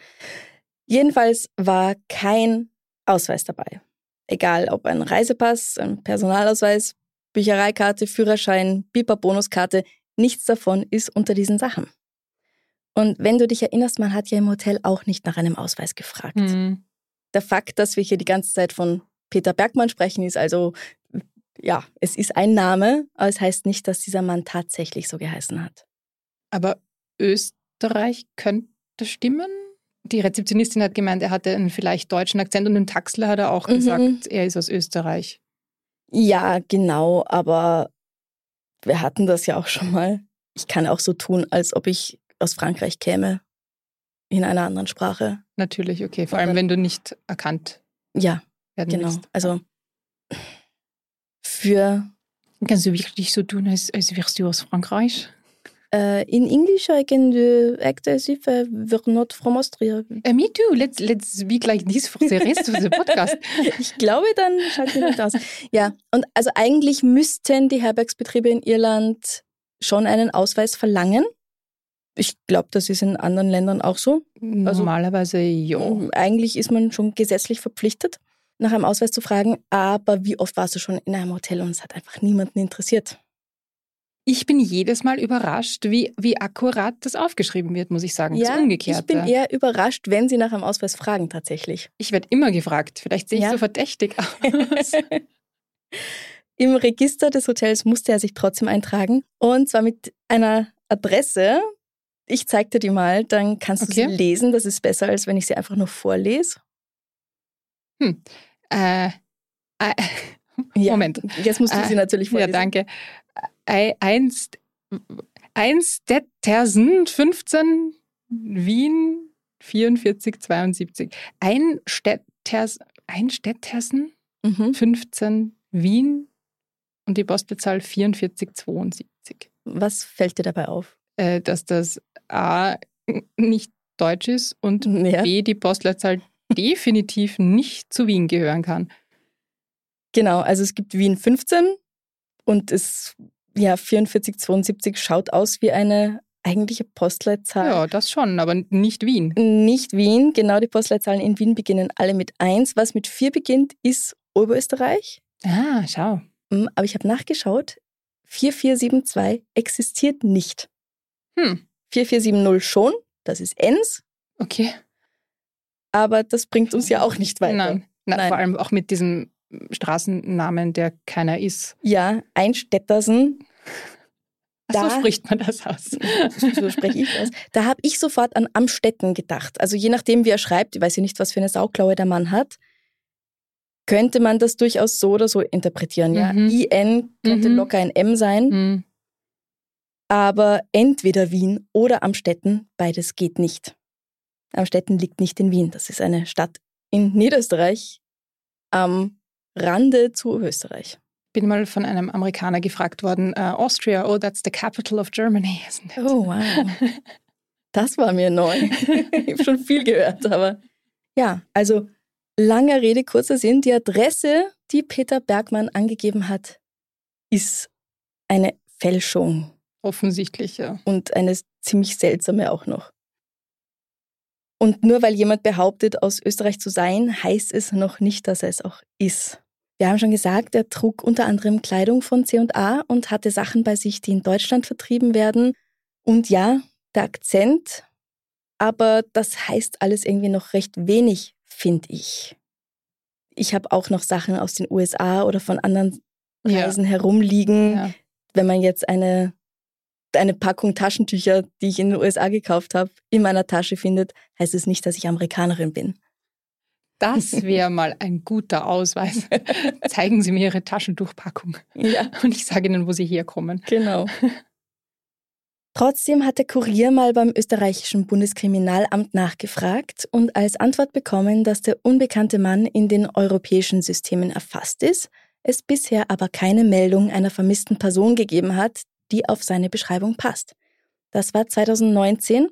Jedenfalls war kein Ausweis dabei. Egal ob ein Reisepass, ein Personalausweis, Büchereikarte, Führerschein, Biper-Bonuskarte, nichts davon ist unter diesen Sachen. Und wenn du dich erinnerst, man hat ja im Hotel auch nicht nach einem Ausweis gefragt.
Hm.
Der Fakt, dass wir hier die ganze Zeit von Peter Bergmann sprechen, ist also, ja, es ist ein Name, aber es heißt nicht, dass dieser Mann tatsächlich so geheißen hat.
Aber Österreich könnte stimmen? Die Rezeptionistin hat gemeint, er hatte einen vielleicht deutschen Akzent und im Taxler hat er auch
Mhm.
gesagt, er ist aus Österreich.
Ja, genau, aber wir hatten das ja auch schon mal. Ich kann auch so tun, als ob ich aus Frankreich käme. In einer anderen Sprache.
Natürlich, okay. Vor allem, wenn du nicht erkannt
Ja,
werden
genau.
willst.
Also für
Kannst du wirklich so tun, als, als wärst du aus Frankreich?
Äh, in English I can do act as if I were not from Austria.
Uh, me too. Let's, let's speak like this for the rest of the [LAUGHS] podcast.
Ich glaube, dann schalten wir nicht aus. Ja, und also eigentlich müssten die Herbergsbetriebe in Irland schon einen Ausweis verlangen. Ich glaube, das ist in anderen Ländern auch so.
Normalerweise ja.
Eigentlich ist man schon gesetzlich verpflichtet, nach einem Ausweis zu fragen. Aber wie oft warst du schon in einem Hotel und es hat einfach niemanden interessiert?
Ich bin jedes Mal überrascht, wie, wie akkurat das aufgeschrieben wird, muss ich sagen. das
ich
Umgekehrte.
bin eher überrascht, wenn sie nach einem Ausweis fragen tatsächlich.
ich werde immer gefragt. Vielleicht sehe ich
Ja.
so verdächtig [LAUGHS] aus.
Im Register des Hotels musste er sich trotzdem eintragen und zwar mit einer Adresse. Ich zeig dir die mal, dann kannst du
Okay.
sie lesen. Das ist besser, als wenn ich sie einfach nur vorlese.
äh, äh, [LAUGHS]
Ja,
Moment.
Jetzt musst du
Äh,
sie natürlich
Ja,
vorlesen.
danke. Ei- Eins, eins Dettersen, 15, Wien, 44, 72. Ein Städters, ein Städtersen,
Mhm.
15, Wien und die Postleitzahl 44, 72.
Was fällt dir dabei auf?
Äh, dass das A nicht deutsch ist und
Ja.
B die Postleitzahl definitiv nicht zu Wien gehören kann.
Genau, also es gibt Wien 15 und es, ja, 4472 schaut aus wie eine eigentliche Postleitzahl.
Ja, das schon, aber nicht Wien.
Nicht Wien, genau die Postleitzahlen in Wien beginnen alle mit 1. Was mit 4 beginnt, ist Oberösterreich.
Ah, schau.
Hm, Aber ich habe nachgeschaut, 4472 existiert nicht.
Hm,
4470 schon, das ist Enns,
okay.
aber das bringt uns ja auch nicht weiter.
Nein.
Nein.
Vor allem auch mit diesem Straßennamen, der keiner ist.
Ja, Einstädtersen,
Ach, so
Da-
spricht man das aus.
so spreche ich das. Da habe ich sofort an Amstetten gedacht. Also je nachdem, wie er schreibt, ich weiß ja nicht, was für eine Sauklaue der Mann hat, könnte man das durchaus so oder so interpretieren. Ja,
Mhm.
IN könnte
Mhm.
locker ein M sein,
Hm.
aber entweder Wien oder Amstetten, beides geht nicht. Amstetten liegt nicht in Wien. Das ist eine Stadt in Niederösterreich am Rande zu Österreich.
Bin mal von einem Amerikaner gefragt worden, äh, Austria, oh, that's the capital of Germany, [LAUGHS] isn't it?
Oh, wow. Das war mir neu. [LAUGHS] ich habe schon viel gehört, aber ja, also langer Rede, kurzer Sinn. Die Adresse, die Peter Bergmann angegeben hat, ist eine Fälschung.
Offensichtlich, ja.
Und eine ziemlich seltsame auch noch. Und nur weil jemand behauptet, aus Österreich zu sein, heißt es noch nicht, dass er es auch ist. Wir haben schon gesagt, er trug unter anderem Kleidung von C&A und hatte Sachen bei sich, die in Deutschland vertrieben werden. Und ja, der Akzent, aber das heißt alles irgendwie noch recht wenig, finde ich. Ich habe auch noch Sachen aus den USA oder von anderen Reisen ja. herumliegen. Ja. Wenn man jetzt eine, eine Packung Taschentücher, die ich in den USA gekauft habe, in meiner Tasche findet, heißt es nicht, dass ich Amerikanerin bin.
Das [LAUGHS] wäre mal ein guter Ausweis. [LAUGHS] Zeigen Sie mir Ihre Taschentuchpackung. Ja. Und ich sage Ihnen, wo Sie herkommen.
Genau. [LAUGHS] Trotzdem hat der Kurier mal beim österreichischen Bundeskriminalamt nachgefragt und als Antwort bekommen, dass der unbekannte Mann in den europäischen Systemen erfasst ist, es bisher aber keine Meldung einer vermissten Person gegeben hat, die auf seine Beschreibung passt. Das war 2019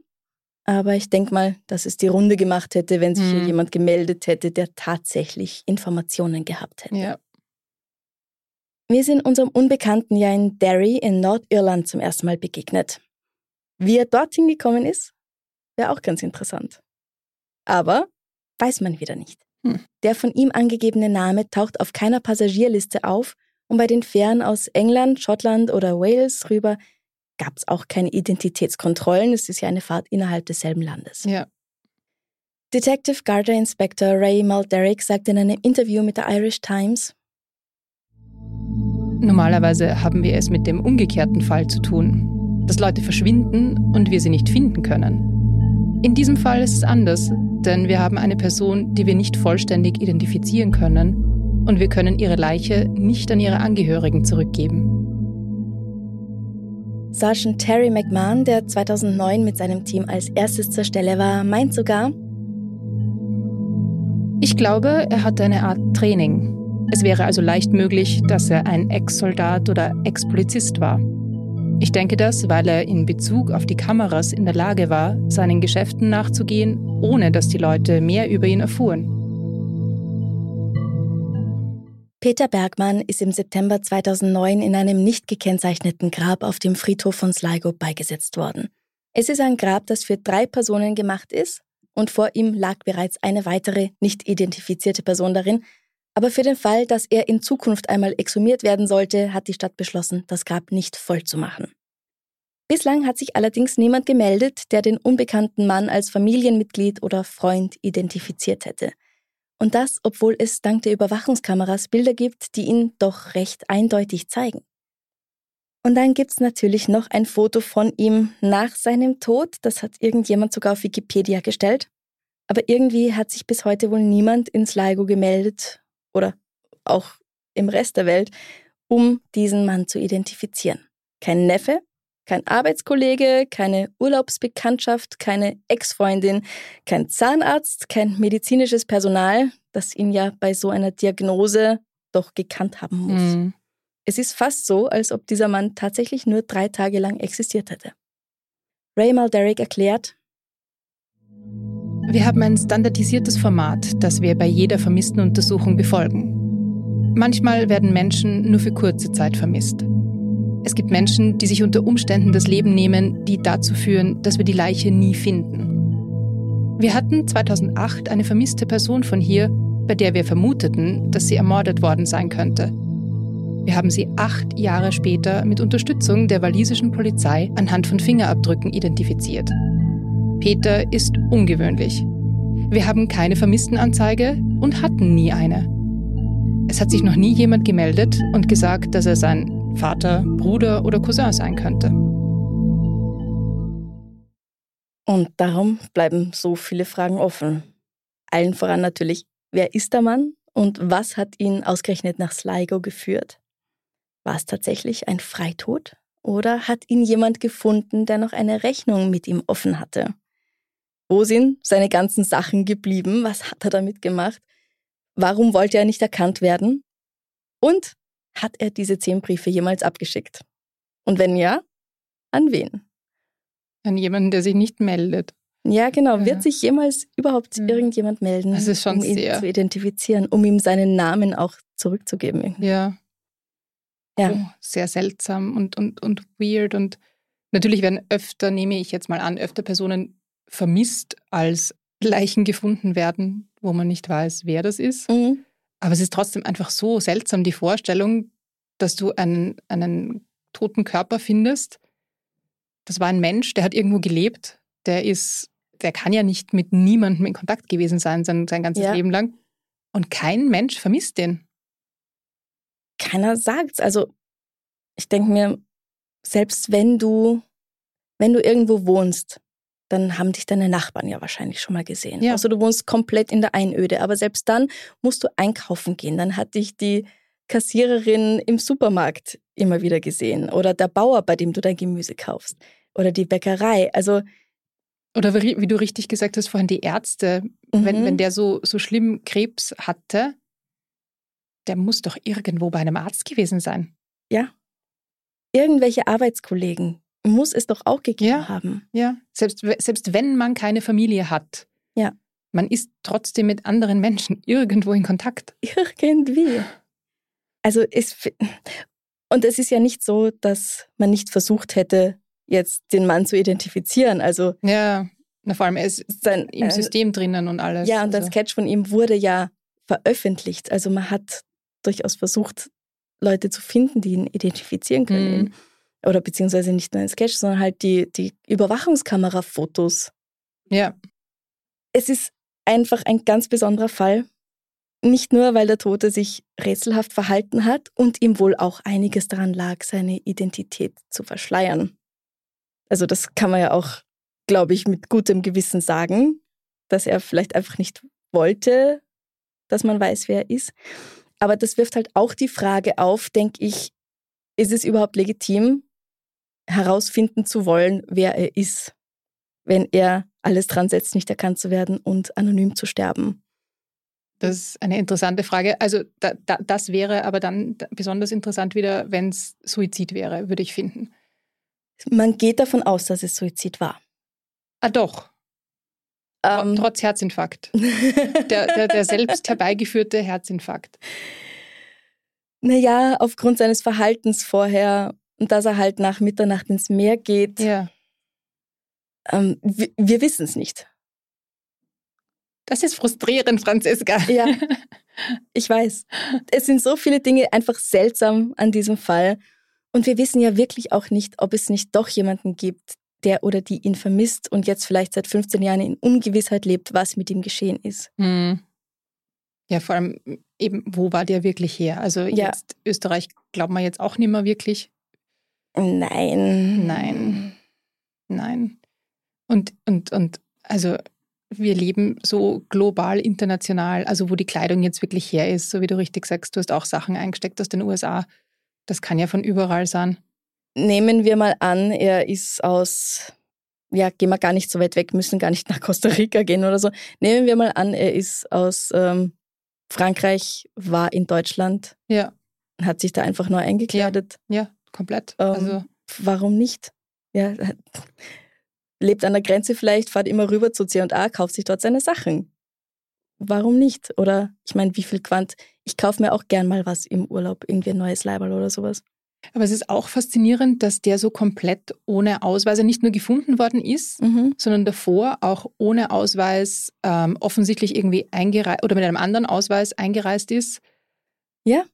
aber ich denke mal, dass es die Runde gemacht hätte, wenn sich mhm. hier jemand gemeldet hätte, der tatsächlich Informationen gehabt hätte. Ja. Wir sind unserem Unbekannten ja in Derry in Nordirland zum ersten Mal begegnet. Wie er dorthin gekommen ist, wäre auch ganz interessant. Aber weiß man wieder nicht. Hm. Der von ihm angegebene Name taucht auf keiner Passagierliste auf und bei den Fähren aus England, Schottland oder Wales rüber gab es auch keine Identitätskontrollen. Es ist ja eine Fahrt innerhalb desselben Landes.
Ja.
Detective Garter Inspector Ray Malderick sagt in einem Interview mit der Irish Times,
Normalerweise haben wir es mit dem umgekehrten Fall zu tun, dass Leute verschwinden und wir sie nicht finden können. In diesem Fall ist es anders, denn wir haben eine Person, die wir nicht vollständig identifizieren können und wir können ihre Leiche nicht an ihre Angehörigen zurückgeben.
Sergeant Terry McMahon, der 2009 mit seinem Team als erstes zur Stelle war, meint sogar,
ich glaube, er hatte eine Art Training. Es wäre also leicht möglich, dass er ein Ex-Soldat oder Ex-Polizist war. Ich denke das, weil er in Bezug auf die Kameras in der Lage war, seinen Geschäften nachzugehen, ohne dass die Leute mehr über ihn erfuhren.
Peter Bergmann ist im September 2009 in einem nicht gekennzeichneten Grab auf dem Friedhof von Sligo beigesetzt worden. Es ist ein Grab, das für drei Personen gemacht ist und vor ihm lag bereits eine weitere nicht identifizierte Person darin. Aber für den Fall, dass er in Zukunft einmal exhumiert werden sollte, hat die Stadt beschlossen, das Grab nicht voll zu machen. Bislang hat sich allerdings niemand gemeldet, der den unbekannten Mann als Familienmitglied oder Freund identifiziert hätte. Und das, obwohl es dank der Überwachungskameras Bilder gibt, die ihn doch recht eindeutig zeigen. Und dann gibt's natürlich noch ein Foto von ihm nach seinem Tod. Das hat irgendjemand sogar auf Wikipedia gestellt. Aber irgendwie hat sich bis heute wohl niemand in Sligo gemeldet oder auch im Rest der Welt, um diesen Mann zu identifizieren. Kein Neffe, kein Arbeitskollege, keine Urlaubsbekanntschaft, keine Ex-Freundin, kein Zahnarzt, kein medizinisches Personal, das ihn ja bei so einer Diagnose doch gekannt haben muss. Mhm. Es ist fast so, als ob dieser Mann tatsächlich nur drei Tage lang existiert hätte. Ray Malderick erklärt,
wir haben ein standardisiertes Format, das wir bei jeder vermissten Untersuchung befolgen. Manchmal werden Menschen nur für kurze Zeit vermisst. Es gibt Menschen, die sich unter Umständen das Leben nehmen, die dazu führen, dass wir die Leiche nie finden. Wir hatten 2008 eine vermisste Person von hier, bei der wir vermuteten, dass sie ermordet worden sein könnte. Wir haben sie acht Jahre später mit Unterstützung der walisischen Polizei anhand von Fingerabdrücken identifiziert. Peter ist ungewöhnlich. Wir haben keine Vermisstenanzeige und hatten nie eine. Es hat sich noch nie jemand gemeldet und gesagt, dass er sein Vater, Bruder oder Cousin sein könnte.
Und darum bleiben so viele Fragen offen. Allen voran natürlich, wer ist der Mann und was hat ihn ausgerechnet nach Sligo geführt? War es tatsächlich ein Freitod oder hat ihn jemand gefunden, der noch eine Rechnung mit ihm offen hatte? Wo sind seine ganzen Sachen geblieben? Was hat er damit gemacht? Warum wollte er nicht erkannt werden? Und hat er diese zehn Briefe jemals abgeschickt? Und wenn ja, an wen?
An jemanden, der sich nicht meldet.
Ja, genau. Ja. Wird sich jemals überhaupt ja. irgendjemand melden, um ihn
sehr.
zu identifizieren, um ihm seinen Namen auch zurückzugeben?
Ja.
ja. oh, sehr seltsam und, und, und weird. Und natürlich werden öfter, nehme ich jetzt mal an, öfter Personen vermisst, als Leichen gefunden werden, wo man nicht weiß, wer das ist. Mhm. Aber es ist trotzdem einfach so seltsam, die Vorstellung, dass du einen, einen toten Körper findest. Das war ein Mensch, der hat irgendwo gelebt, der ist, der kann ja nicht mit niemandem in Kontakt gewesen sein, sein, sein ganzes ja. Leben lang. Und kein Mensch vermisst den.
Keiner sagt's. Also, ich denke mir, selbst wenn du, wenn du irgendwo wohnst, dann haben dich deine Nachbarn ja wahrscheinlich schon mal gesehen. Ja. Also du wohnst komplett in der Einöde, aber selbst dann musst du einkaufen gehen. Dann hat dich die Kassiererin im Supermarkt immer wieder gesehen oder der Bauer, bei dem du dein Gemüse kaufst oder die Bäckerei. Also
oder wie, wie du richtig gesagt hast vorhin, die Ärzte, mhm. wenn, wenn der so, so schlimm Krebs hatte, der muss doch irgendwo bei einem Arzt gewesen sein.
Ja. Irgendwelche Arbeitskollegen, muss es doch auch gegeben
ja,
haben.
Ja, selbst, selbst wenn man keine Familie hat.
Ja.
Man ist trotzdem mit anderen Menschen [LAUGHS] irgendwo in Kontakt.
Irgendwie. Also es, und es ist ja nicht so, dass man nicht versucht hätte, jetzt den Mann zu identifizieren. Also
ja, na, vor allem er ist sein, im äh, System drinnen und alles.
Ja, und also. der Sketch von ihm wurde ja veröffentlicht. Also man hat durchaus versucht, Leute zu finden, die ihn identifizieren können. Mhm oder beziehungsweise nicht nur ein Sketch, sondern halt die, die Überwachungskamerafotos.
Ja.
Es ist einfach ein ganz besonderer Fall. Nicht nur, weil der Tote sich rätselhaft verhalten hat und ihm wohl auch einiges daran lag, seine Identität zu verschleiern. Also das kann man ja auch, glaube ich, mit gutem Gewissen sagen, dass er vielleicht einfach nicht wollte, dass man weiß, wer er ist. Aber das wirft halt auch die Frage auf, denke ich, ist es überhaupt legitim, herausfinden zu wollen, wer er ist, wenn er alles dran setzt, nicht erkannt zu werden und anonym zu sterben.
Das ist eine interessante Frage. Also da, da, das wäre aber dann besonders interessant wieder, wenn es Suizid wäre, würde ich finden.
Man geht davon aus, dass es Suizid war.
Ah doch. Ähm, Trotz Herzinfarkt. der, der, der selbst herbeigeführte Herzinfarkt. [LAUGHS]
Naja, aufgrund seines Verhaltens vorher und dass er halt nach Mitternacht ins Meer geht.
Ja.
Ähm, wir, wir wissen es nicht.
Das ist frustrierend, Franziska.
Ja, [LAUGHS] ich weiß. Es sind so viele Dinge einfach seltsam an diesem Fall. Und wir wissen ja wirklich auch nicht, ob es nicht doch jemanden gibt, der oder die ihn vermisst und jetzt vielleicht seit 15 Jahren in Ungewissheit lebt, was mit ihm geschehen ist.
Hm. Ja, vor allem eben, wo war der wirklich her? Also ja. jetzt Österreich glaubt man jetzt auch nicht mehr wirklich.
Nein.
Nein. Nein. Und, und, und also wir leben so global, international, also wo die Kleidung jetzt wirklich her ist, so wie du richtig sagst, du hast auch Sachen eingesteckt aus den USA. Das kann ja von überall sein.
Nehmen wir mal an, er ist aus, ja, gehen wir gar nicht so weit weg, müssen gar nicht nach Costa Rica gehen oder so. Nehmen wir mal an, er ist aus ähm, Frankreich, war in Deutschland.
Ja.
Hat sich da einfach nur eingekleidet.
Ja, ja komplett.
Ähm, also warum nicht? Ja, [LAUGHS] lebt an der Grenze vielleicht, fahrt immer rüber zu C&A, kauft sich dort seine Sachen. Warum nicht? Oder ich meine, wie viel Quant? Ich kaufe mir auch gern mal was im Urlaub, irgendwie ein neues Leiberl oder sowas.
Aber es ist auch faszinierend, dass der so komplett ohne Ausweis nicht nur gefunden worden ist, mhm. sondern davor auch ohne Ausweis ähm, offensichtlich irgendwie eingereist oder mit einem anderen Ausweis eingereist ist.
Ja,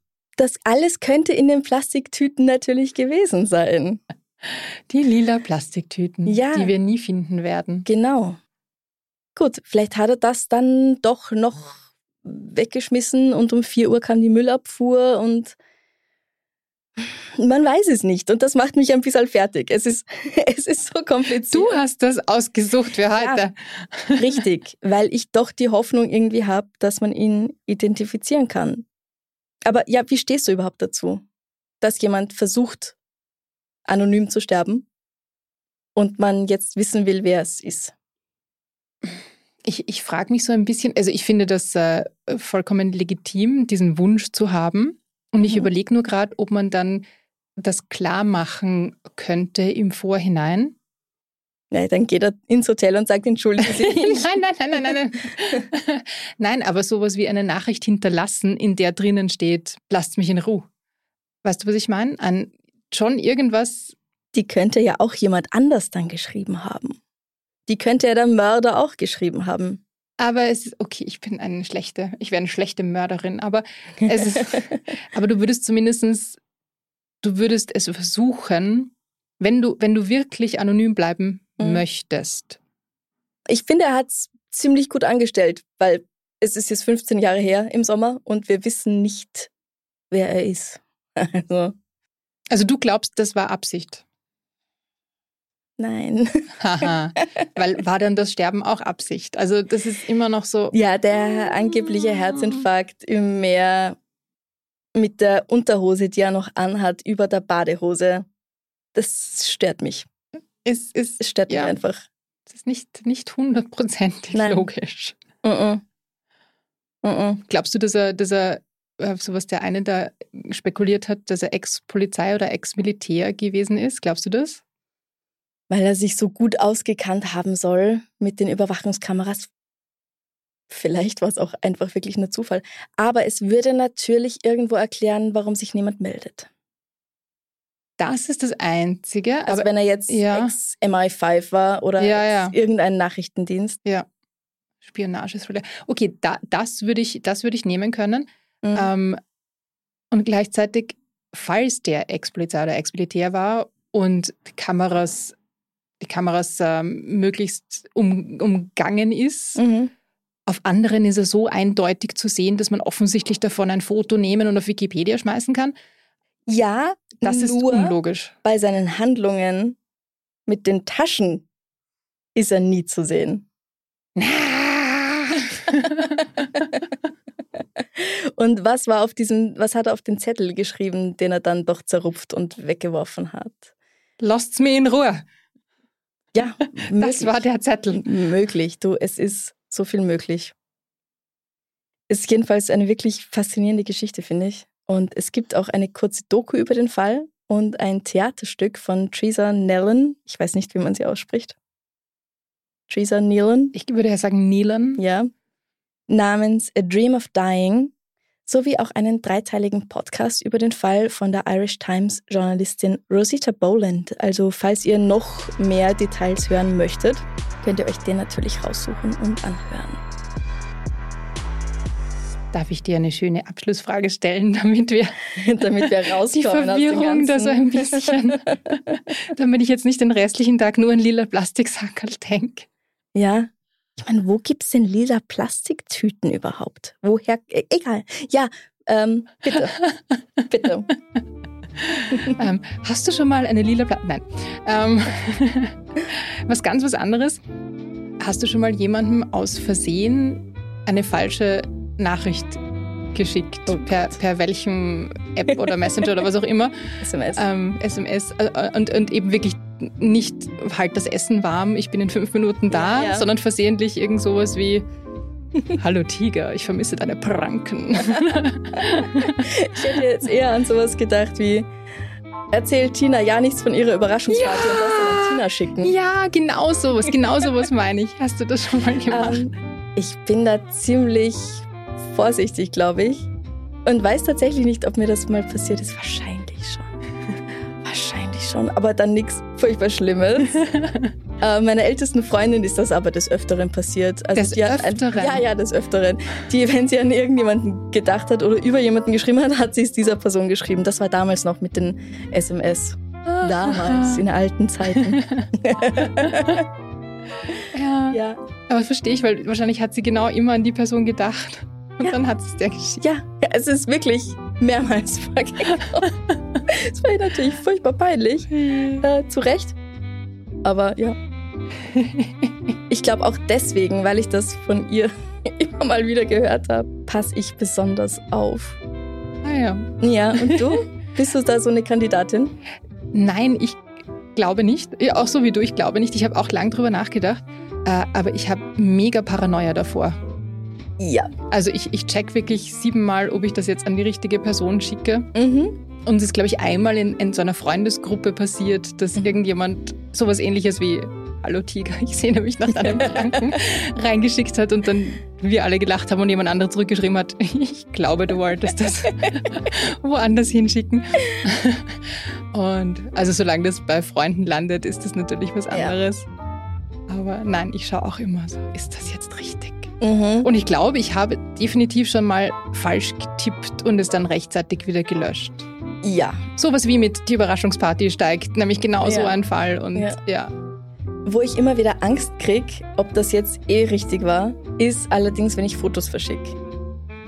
das alles könnte in den Plastiktüten natürlich gewesen sein.
Die lila Plastiktüten, ja, die wir nie finden werden.
Genau. Gut, vielleicht hat er das dann doch noch weggeschmissen und um 4 Uhr kam die Müllabfuhr und man weiß es nicht und das macht mich ein bisschen fertig. Es ist, [LAUGHS] es ist so kompliziert.
Du hast das ausgesucht für heute.
Ja, richtig, weil ich doch die Hoffnung irgendwie habe, dass man ihn identifizieren kann. Aber ja, wie stehst du überhaupt dazu, dass jemand versucht, anonym zu sterben und man jetzt wissen will, wer es ist?
Ich, ich frage mich so ein bisschen, also ich finde das äh, vollkommen legitim, diesen Wunsch zu haben. Und ich mhm. überlege nur gerade, ob man dann das klar machen könnte im Vorhinein.
Ja, dann geht er ins Hotel und sagt, entschuldigen Sie. [LAUGHS]
nein, nein, nein, nein, nein. Nein, [LAUGHS] nein aber sowas wie eine Nachricht hinterlassen, in der drinnen steht, lasst mich in Ruhe. Weißt du, was ich meine? An schon irgendwas.
Die könnte ja auch jemand anders dann geschrieben haben. Die könnte ja der Mörder auch geschrieben haben.
Aber es ist, okay, ich bin eine schlechte, ich wäre eine schlechte Mörderin, aber [LAUGHS] es ist, aber du würdest zumindest, du würdest es versuchen, wenn du, wenn du wirklich anonym bleiben mhm. möchtest.
Ich finde, er hat es ziemlich gut angestellt, weil es ist jetzt 15 Jahre her im Sommer und wir wissen nicht, wer er ist. [LAUGHS]
Also, also du glaubst, das war Absicht?
Nein.
Haha. Weil [LAUGHS] war dann das Sterben auch Absicht? Also das ist immer noch so.
Ja, der angebliche Herzinfarkt im Meer mit der Unterhose, die er noch anhat, über der Badehose, das stört mich.
Es, es,
es stört ja, mich einfach.
Das ist nicht, nicht hundertprozentig logisch.
Uh -uh.
Uh Glaubst du, dass er, dass er äh, so was der eine da spekuliert hat, dass er Ex-Polizei oder Ex-Militär gewesen ist? Glaubst du das?
weil er sich so gut ausgekannt haben soll mit den Überwachungskameras. Vielleicht war es auch einfach wirklich nur Zufall. Aber es würde natürlich irgendwo erklären, warum sich niemand meldet.
Das ist das Einzige.
Also wenn er jetzt ja. ex-MI5 war oder ja, ja. irgendein Nachrichtendienst.
Ja. Spionagesrolle. Okay, da, das würde ich, das ich nehmen können. Mhm. Ähm, und gleichzeitig, falls der Ex-Polizei oder Ex-Militär war und Kameras die Kameras ähm, möglichst um, umgangen ist. Mhm. Auf anderen ist er so eindeutig zu sehen, dass man offensichtlich davon ein Foto nehmen und auf Wikipedia schmeißen kann.
Ja, das ist unlogisch. Bei seinen Handlungen mit den Taschen ist er nie zu sehen. [LAUGHS] und was war auf diesem, was hat er auf den Zettel geschrieben, den er dann doch zerrupft und weggeworfen hat?
Lasst's mir in Ruhe.
Ja, [LAUGHS]
das war der Zettel.
Möglich, du, es ist so viel möglich. Ist jedenfalls eine wirklich faszinierende Geschichte, finde ich. Und es gibt auch eine kurze Doku über den Fall und ein Theaterstück von Teresa Nellen. Ich weiß nicht, wie man sie ausspricht. Teresa Nellen.
Ich würde ja sagen Nellen.
Ja. Namens A Dream of Dying sowie auch einen dreiteiligen Podcast über den Fall von der Irish Times Journalistin Rosita Boland. Also falls ihr noch mehr Details hören möchtet, könnt ihr euch den natürlich raussuchen und anhören.
Darf ich dir eine schöne Abschlussfrage stellen, [LAUGHS] damit wir, [LAUGHS]
damit wir rauskommen?
Die Verwirrung da so ein bisschen, [LAUGHS] damit ich jetzt nicht den restlichen Tag nur an lila Plastiksackerl denke.
Ja, ich meine, wo gibt es denn lila Plastiktüten überhaupt? Woher? E egal. Ja, ähm, bitte. bitte.
ähm, hast du schon mal eine lila Platte? Nein. Ähm, was ganz was anderes. Hast du schon mal jemandem aus Versehen eine falsche Nachricht geschickt? Oh per, per welchem App oder Messenger oder was auch immer? [LAUGHS]
SMS.
Ähm, SMS. Äh, und, und eben wirklich nicht halt das Essen warm, ich bin in fünf Minuten da, ja. sondern versehentlich irgend sowas wie [LAUGHS] Hallo Tiger, ich vermisse deine Pranken. [LAUGHS]
ich hätte jetzt eher an sowas gedacht wie Erzählt Tina ja nichts von ihrer Überraschungsparty ja. und das an Tina schicken.
Ja, genau sowas, genau sowas meine ich. Hast du das schon mal gemacht? Um, ähm,
ich bin da ziemlich vorsichtig, glaube ich. Und weiß tatsächlich nicht, ob mir das mal passiert ist. Wahrscheinlich schon [LAUGHS] schon, aber dann nichts furchtbar Schlimmes. [LAUGHS] äh, meiner ältesten Freundin ist das aber des Öfteren passiert.
Also des Öfteren?
Ein, ja, ja, des Öfteren. Die, wenn sie an irgendjemanden gedacht hat oder über jemanden geschrieben hat, hat sie es dieser Person geschrieben. Das war damals noch mit den SMS. Damals, in alten Zeiten. [LAUGHS]
ja. ja. Aber verstehe ich, weil wahrscheinlich hat sie genau immer an die Person gedacht. Und ja. dann hat es der geschickt.
Ja, es ist wirklich mehrmals [LAUGHS] vorgekommen. das war natürlich furchtbar peinlich. Äh, zu Recht. Aber ja. [LAUGHS] Ich glaube auch deswegen, weil ich das von ihr [LAUGHS] immer mal wieder gehört habe, passe ich besonders auf.
Ah ja.
Ja, und du? Bist du da so eine Kandidatin?
Nein, ich glaube nicht. Ja, auch so wie du, ich glaube nicht. Ich habe auch lang drüber nachgedacht. Äh, aber ich habe mega Paranoia davor.
Ja.
Also ich, ich check wirklich siebenmal, ob ich das jetzt an die richtige Person schicke. Mhm. Und es ist, glaube ich, einmal in, in so einer Freundesgruppe passiert, dass mhm. irgendjemand sowas ähnliches wie hallo Tiger, [LAUGHS] ich sehne mich nach deinem [LAUGHS] Gedanken, reingeschickt hat und dann wir alle gelacht haben und jemand anderes zurückgeschrieben hat, [LAUGHS] ich glaube, du wolltest das woanders hinschicken. Und also solange das bei Freunden landet, ist das natürlich was anderes. Ja. Aber nein, ich schaue auch immer so, ist das jetzt richtig? Mhm. Und ich glaube, ich habe definitiv schon mal falsch getippt und es dann rechtzeitig wieder gelöscht.
Ja.
Sowas wie mit die Überraschungsparty steigt, nämlich genau ja. so ein Fall. Und ja. ja.
Wo ich immer wieder Angst kriege, ob das jetzt eh richtig war, ist allerdings, wenn ich Fotos verschicke.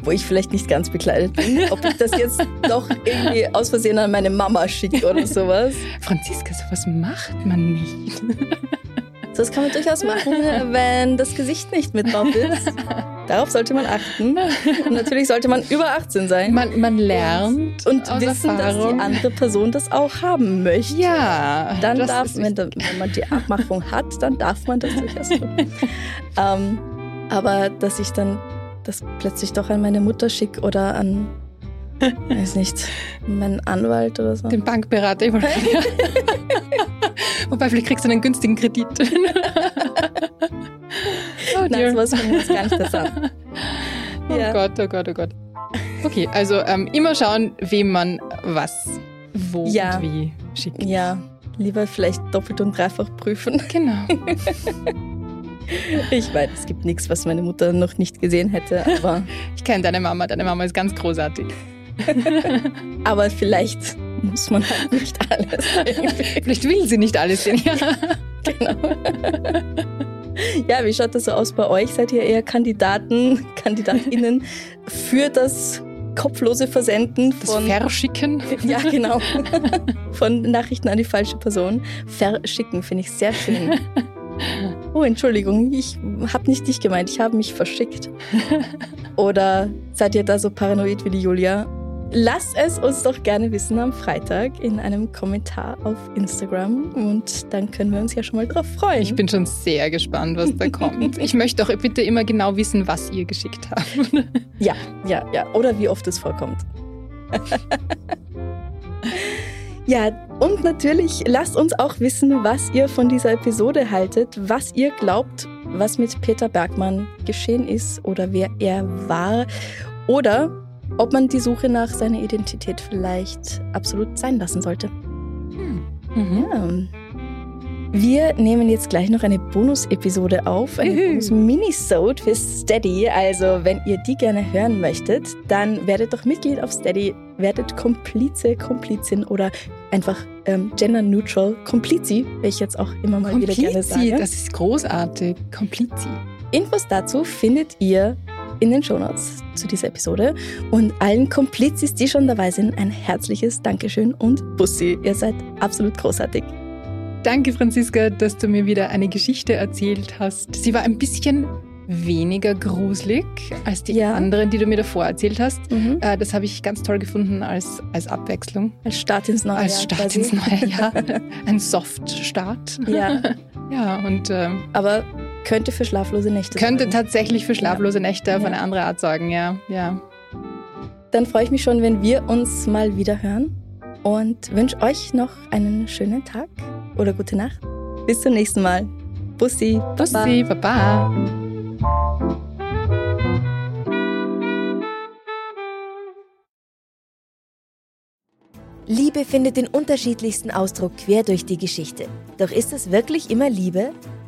Wo ich vielleicht nicht ganz bekleidet bin, [LAUGHS] ob ich das jetzt doch irgendwie aus Versehen an meine Mama schicke oder sowas.
Franziska, sowas macht man nicht. [LAUGHS]
Das kann man durchaus machen, wenn das Gesicht nicht mit drauf ist. [LAUGHS] Darauf sollte man achten. Und natürlich sollte man über 18 sein.
Man, man lernt
und wissen, Erfahrung. dass die andere Person das auch haben möchte.
Ja.
Dann darf, wenn, wenn, man die Abmachung hat, dann darf man das durchaus tun. [LAUGHS] ähm, aber dass ich dann das plötzlich doch an meine Mutter schicke oder an [LAUGHS] weiß nicht, meinen Anwalt oder so.
Den Bankberater. Ich Wobei, vielleicht kriegst du einen günstigen Kredit. [LAUGHS]
oh Nein, sowas wir uns gar nicht das an.
Oh ja. Gott, oh Gott, oh Gott. Okay, also ähm, immer schauen, wem man was, wo ja. und wie schickt.
Ja, lieber vielleicht doppelt und dreifach prüfen.
Genau. [LAUGHS]
Ich weiß, es gibt nichts, was meine Mutter noch nicht gesehen hätte, aber.
Ich kenne deine Mama, deine Mama ist ganz großartig. [LAUGHS]
aber vielleicht muss man halt nicht alles. [LAUGHS]
Vielleicht will sie nicht alles sehen. Ja. [LAUGHS]
Genau. Ja, wie schaut das so aus bei euch? Seid ihr eher Kandidaten, KandidatInnen für das kopflose Versenden
von. Das Verschicken?
Ja, genau. [LAUGHS] Von Nachrichten an die falsche Person. Verschicken finde ich sehr schön. Oh, Entschuldigung, ich habe nicht dich gemeint, ich habe mich verschickt. Oder seid ihr da so paranoid wie die Julia Lasst es uns doch gerne wissen am Freitag in einem Kommentar auf Instagram und dann können wir uns ja schon mal drauf freuen.
Ich bin schon sehr gespannt, was da kommt. [LAUGHS] Ich möchte auch bitte immer genau wissen, was ihr geschickt habt. [LAUGHS]
Ja, ja, ja. Oder wie oft es vorkommt. [LAUGHS] Ja, und natürlich lasst uns auch wissen, was ihr von dieser Episode haltet, was ihr glaubt, was mit Peter Bergmann geschehen ist oder wer er war. Oder ob man die Suche nach seiner Identität vielleicht absolut sein lassen sollte. Hm. Mhm. Ja. Wir nehmen jetzt gleich noch eine Bonus-Episode auf, eine Bonus-Minisode für Steady. Also, wenn ihr die gerne hören möchtet, dann werdet doch Mitglied auf Steady, werdet Komplize, Komplizin oder einfach ähm, gender-neutral Komplizi, wie ich jetzt auch immer mal Komplizi, wieder gerne sage.
das ist großartig. Komplizi.
Infos dazu findet ihr in den Shownotes zu dieser Episode. Und allen Komplizis, die schon dabei sind, ein herzliches Dankeschön und Bussi. Ihr seid absolut großartig.
Danke, Franziska, dass du mir wieder eine Geschichte erzählt hast. Sie war ein bisschen weniger gruselig als die ja. anderen, die du mir davor erzählt hast. Mhm. Äh, das habe ich ganz toll gefunden als, als Abwechslung.
Als Start ins neue
Als Start quasi. ins neue Jahr. [LAUGHS] Ein Soft-Start.
Ja. [LAUGHS]
ja, und. Ähm,
Aber könnte für schlaflose Nächte
Könnte sorgen. tatsächlich für schlaflose ja. Nächte auf ja. eine andere Art sorgen, ja. ja.
Dann freue ich mich schon, wenn wir uns mal wieder hören und wünsche euch noch einen schönen Tag oder gute Nacht. Bis zum nächsten Mal. Bussi.
Bussi, Baba. Baba.
Liebe findet den unterschiedlichsten Ausdruck quer durch die Geschichte. Doch ist es wirklich immer Liebe?